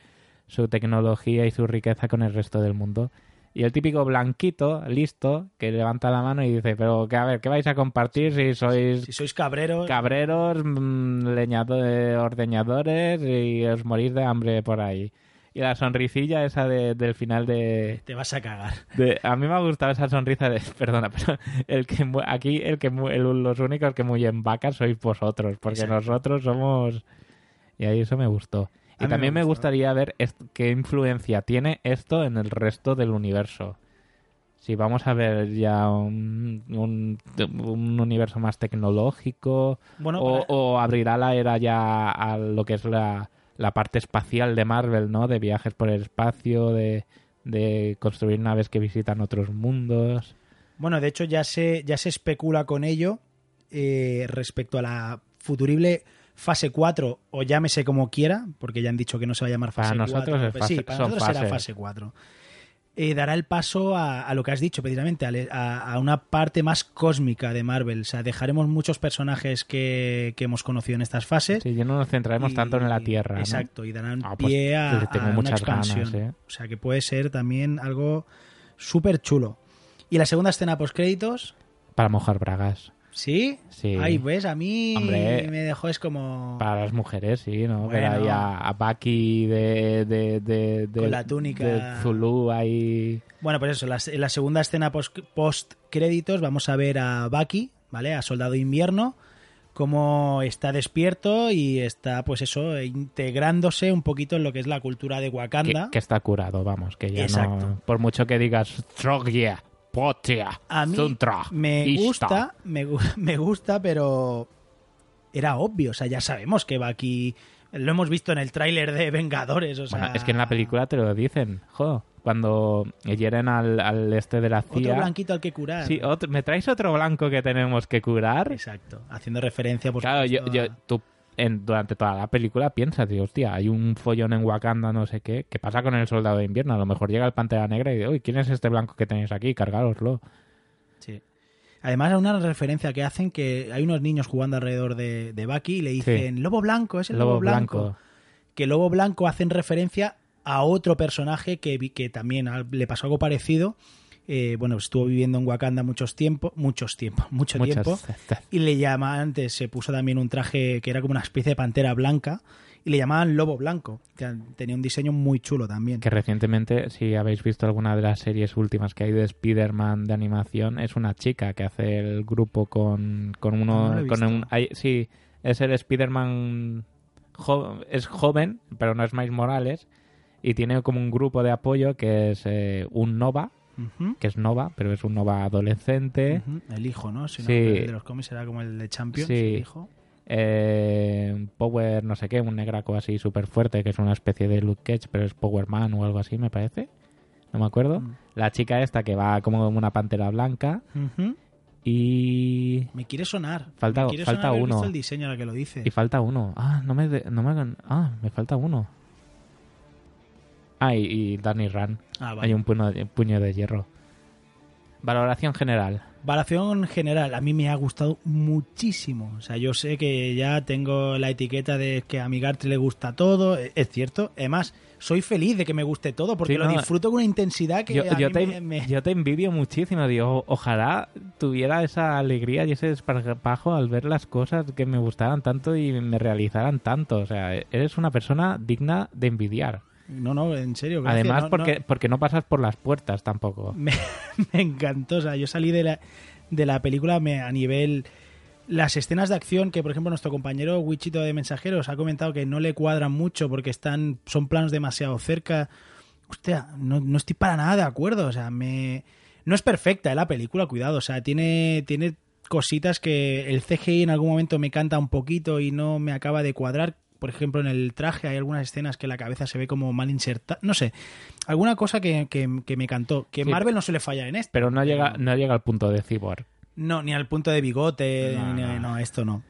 su tecnología y su riqueza con el resto del mundo. Y el típico blanquito, listo, que levanta la mano y dice, pero que a ver, ¿qué vais a compartir si sois Si sois cabreros. cabreros, mm, leñado- ordeñadores y os morís de hambre por ahí. Y la sonrisilla esa de- del final de, Te vas a cagar. de- A mí me ha gustado esa sonrisa de... *laughs* Perdona, pero el que aquí el que el- los únicos que mullen vacas sois vosotros, porque Exacto. nosotros somos... Y ahí eso me gustó. Y también me gustaría ver qué influencia tiene esto en el resto del universo. Si vamos a ver ya un, un, un universo más tecnológico Bueno, o, para- o abrirá la era ya a lo que es la, la parte espacial de Marvel, ¿no? De viajes por el espacio, de, de construir naves que visitan otros mundos. Bueno, de hecho ya se, ya se especula con ello eh, respecto a la futurible fase 4, o llámese como quiera, porque ya han dicho que no se va a llamar Para fase nosotros 4. es Pues fase- sí, para nosotros será fase 4. Eh, dará el paso a, a lo que has dicho precisamente, a, una parte más cósmica de Marvel. O sea, dejaremos muchos personajes que, que hemos conocido en estas fases. Sí, ya no nos centraremos Y- tanto en la Tierra. ¿no? Exacto, y darán Ah, pues, pie a, tengo a una ganas, expansión. ¿eh? O sea, que puede ser también algo súper chulo. Y la segunda escena post créditos, Para mojar bragas. ¿Sí? Sí. Ay, pues a mí Hombre, me dejó es como... Para las mujeres, sí, ¿no? Bueno. ahí a, a Bucky de, de, de, de- Con la túnica. de Zulu ahí. Bueno, pues eso, la- en la segunda escena post, créditos vamos a ver a Bucky, ¿vale? A Soldado Invierno, cómo está despierto y está, pues eso, integrándose un poquito en lo que es la cultura de Wakanda. que está curado, vamos, que ya Exacto. no. Por mucho que digas Trogia, Potia, A mí Zuntra, me gusta, me, *laughs* me gusta, pero era obvio. O sea, ya sabemos que va aquí. Lo hemos visto en el tráiler de Vengadores. O sea, Bueno, es que en la película te lo dicen, jo, cuando hieren al, al este de la otro CIA. blanquito al que curar. Sí, otro- ¿me traes otro blanco que tenemos que curar? Exacto. Haciendo referencia, por Claro, yo, yo- tú en- durante toda la película piensas, tío, hostia, hay un follón en Wakanda, no sé qué, ¿qué pasa con el soldado de invierno? A lo mejor llega el Pantera Negra y dice, uy, ¿quién es este blanco que tenéis aquí? Cargároslo. Sí. Además, hay una referencia que hacen que hay unos niños jugando alrededor de, de Bucky y le dicen, Lobo Blanco, es el Lobo, Lobo Blanco. Blanco. Que Lobo Blanco hacen referencia a otro personaje que, vi- que también le pasó algo parecido. Eh, bueno, estuvo viviendo en Wakanda muchos tiempo, muchos tiempos, *laughs* mucho Muchas tiempo. Y le llamaban, antes se puso también un traje que era como una especie de pantera blanca y le llamaban Lobo Blanco. que Tenía un diseño muy chulo también. Que recientemente, si habéis visto alguna de las series últimas que hay de Spider-Man de animación, es una chica que hace el grupo con, con uno... No lo he con visto. un, hay- sí, es el Spider-Man... jo- es joven, pero no es Miles Morales, y tiene como un grupo de apoyo que es eh, un Nova, Que es Nova, pero es un Nova adolescente. El hijo, ¿no? Si no, Sí. el de los cómics era como el de Champions, Sí. el hijo. Eh, Power, no sé qué, un negraco así súper fuerte, que es una especie de Luke Cage, pero es Power Man o algo así, me parece. No me acuerdo. Mm. La chica esta que va como una pantera blanca. Y. Me quiere sonar. Falta- me quiere falta sonar uno. visto el diseño que lo dice. Y falta uno. Ah, no me, de- no me hagan. Ah, me falta uno. Ah, y, y Danny Rand. Ah, vale. Hay un puño, de- puño de hierro. Valoración general. Valoración general, a mí me ha gustado muchísimo. O sea, yo sé que ya tengo la etiqueta de que a mi Gartry le gusta todo, e- es cierto. Además, soy feliz de que me guste todo porque lo no. disfruto con una intensidad que Yo, a yo mí te, me- me- yo te envidio muchísimo, digo, ojalá tuviera esa alegría y ese desparpajo al ver las cosas que me gustaran tanto y me realizaran tanto. O sea, eres una persona digna de envidiar. No, no, en serio. gracias. Además, No, porque, no, porque no pasas por las puertas tampoco. *laughs* me, me encantó. O sea, yo salí de la, de la película me, a nivel... Las escenas de acción que, por ejemplo, nuestro compañero Wichito de Mensajeros ha comentado que no le cuadran mucho porque están son planos demasiado cerca. Hostia, no, no estoy para nada de acuerdo. O sea, me... No es perfecta eh, la película, cuidado. O sea, tiene, tiene cositas que el CGI en algún momento me canta un poquito y no me acaba de cuadrar. Por ejemplo, en el traje hay algunas escenas que la cabeza se ve como mal insertada. No sé, alguna cosa que, que- que me cantó. Que Sí, Marvel no suele fallar en esto. Pero no llega, no llega al punto de cyborg. No, ni al punto de bigote, No, ni- no. no, esto no.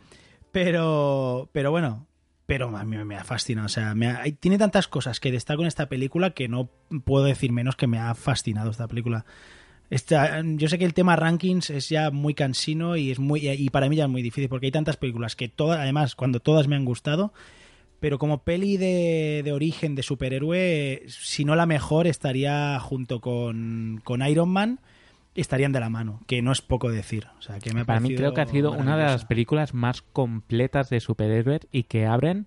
Pero, pero bueno, pero a mí me ha fascinado. O sea, me ha- tiene tantas cosas que destaco en esta película que no puedo decir menos que me ha fascinado esta película. Esta, yo sé que el tema rankings es ya muy cansino y es muy y para mí ya es muy difícil porque hay tantas películas que todas, además, cuando todas me han gustado, pero como peli de, de origen de superhéroe, si no la mejor, estaría junto con, con Iron Man, estarían de la mano, que no es poco decir. O sea, que me ha Para mí creo que ha sido una de las películas más completas de superhéroes y que abren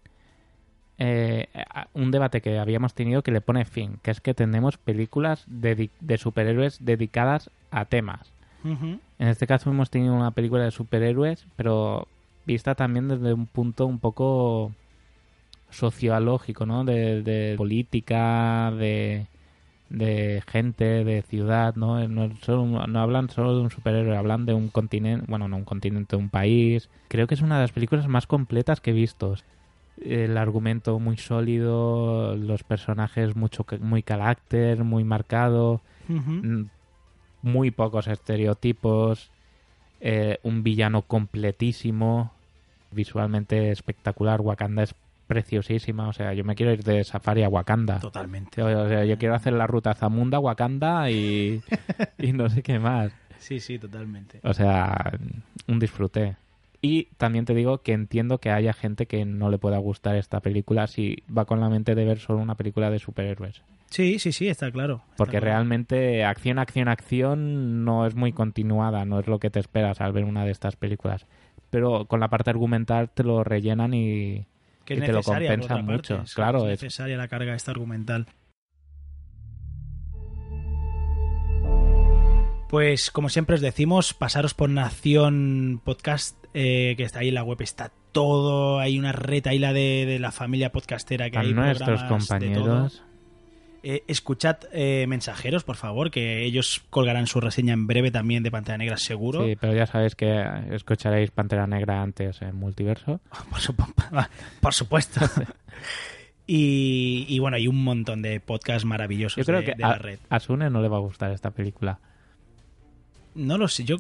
eh, un debate que habíamos tenido que le pone fin, que es que tenemos películas dedi- de superhéroes dedicadas a temas. En este caso hemos tenido una película de superhéroes, pero vista también desde un punto un poco sociológico, ¿no? De, de política, de, de gente, de ciudad, ¿no? Solo- no hablan solo de un superhéroe, hablan de un continente, bueno, no un continente, un país. Creo que es una de las películas más completas que he visto. El argumento muy sólido, los personajes mucho muy carácter, muy marcado mm, muy pocos estereotipos, eh, un villano completísimo, visualmente espectacular, Wakanda es preciosísima, o sea, yo me quiero ir de safari a Wakanda. Totalmente. O sea, yo quiero hacer la ruta Zamunda, Wakanda y, *laughs* y no sé qué más. Sí, sí, totalmente. O sea, un disfrute. Y también te digo que entiendo que haya gente que no le pueda gustar esta película si va con la mente de ver solo una película de superhéroes. Sí, sí, sí, está claro. está Porque claro. realmente acción, acción, acción no es muy continuada, no es lo que te esperas al ver una de estas películas. Pero con la parte argumental te lo rellenan y, que te lo compensan mucho. parte. Claro, es es, necesaria la carga esta argumental. Pues como siempre os decimos, pasaros por Nación Podcast, eh, que está ahí en la web, está todo, hay una retaíla de, de la familia podcastera que hay nuestros compañeros. Eh, escuchad eh, mensajeros, por favor, que ellos colgarán su reseña en breve también de Pantera Negra, seguro. Sí, pero ya sabéis que escucharéis Pantera Negra antes en multiverso. *laughs* Por, supu- por supuesto. *laughs* *laughs* y, y bueno, hay un montón de podcasts maravillosos Yo creo de, que de la a, red. a Sune no le va a gustar esta película. No lo sé, yo,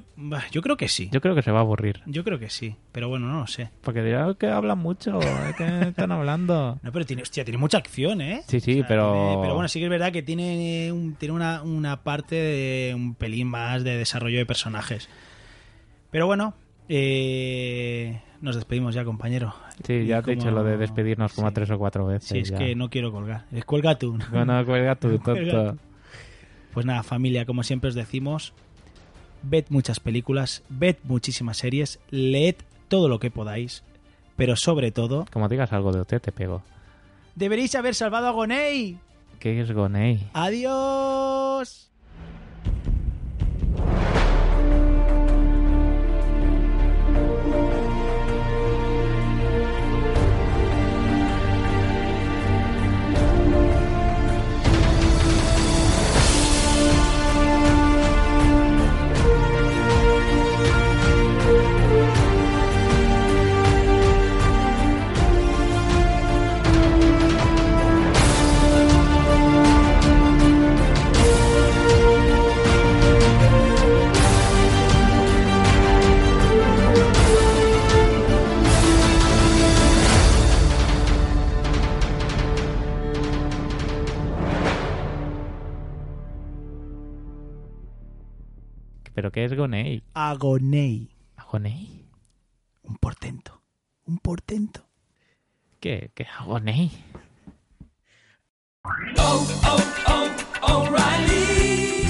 yo creo que sí. Yo creo que se va a aburrir. Yo creo que sí, pero bueno, no lo sé. Porque dirá que hablan mucho, *laughs* que están hablando. No, pero tiene, hostia, tiene mucha acción, ¿eh? Sí, sí, O sea, pero... tiene- pero bueno, sí que es verdad que tiene, un- tiene una, una parte de un pelín más de desarrollo de personajes. Pero bueno, eh, nos despedimos ya, compañero. Sí, ya te he dicho lo de despedirnos como sí. tres o cuatro veces. Sí, es ya. que no quiero colgar. Eh, Cuelga tú. Bueno, cuelga tú, *laughs* tonto. Pues nada, familia, como siempre os decimos, ved muchas películas, ved muchísimas series, leed todo lo que podáis, pero sobre todo, Como digas algo de OT, te pego. deberéis haber salvado a Gonei. ¿Qué es Gonei? Adiós. ¿Pero qué es Gonei? Agonei. ¿Gonei? Un portento. Un portento. ¿Qué? ¿Qué es Gonei?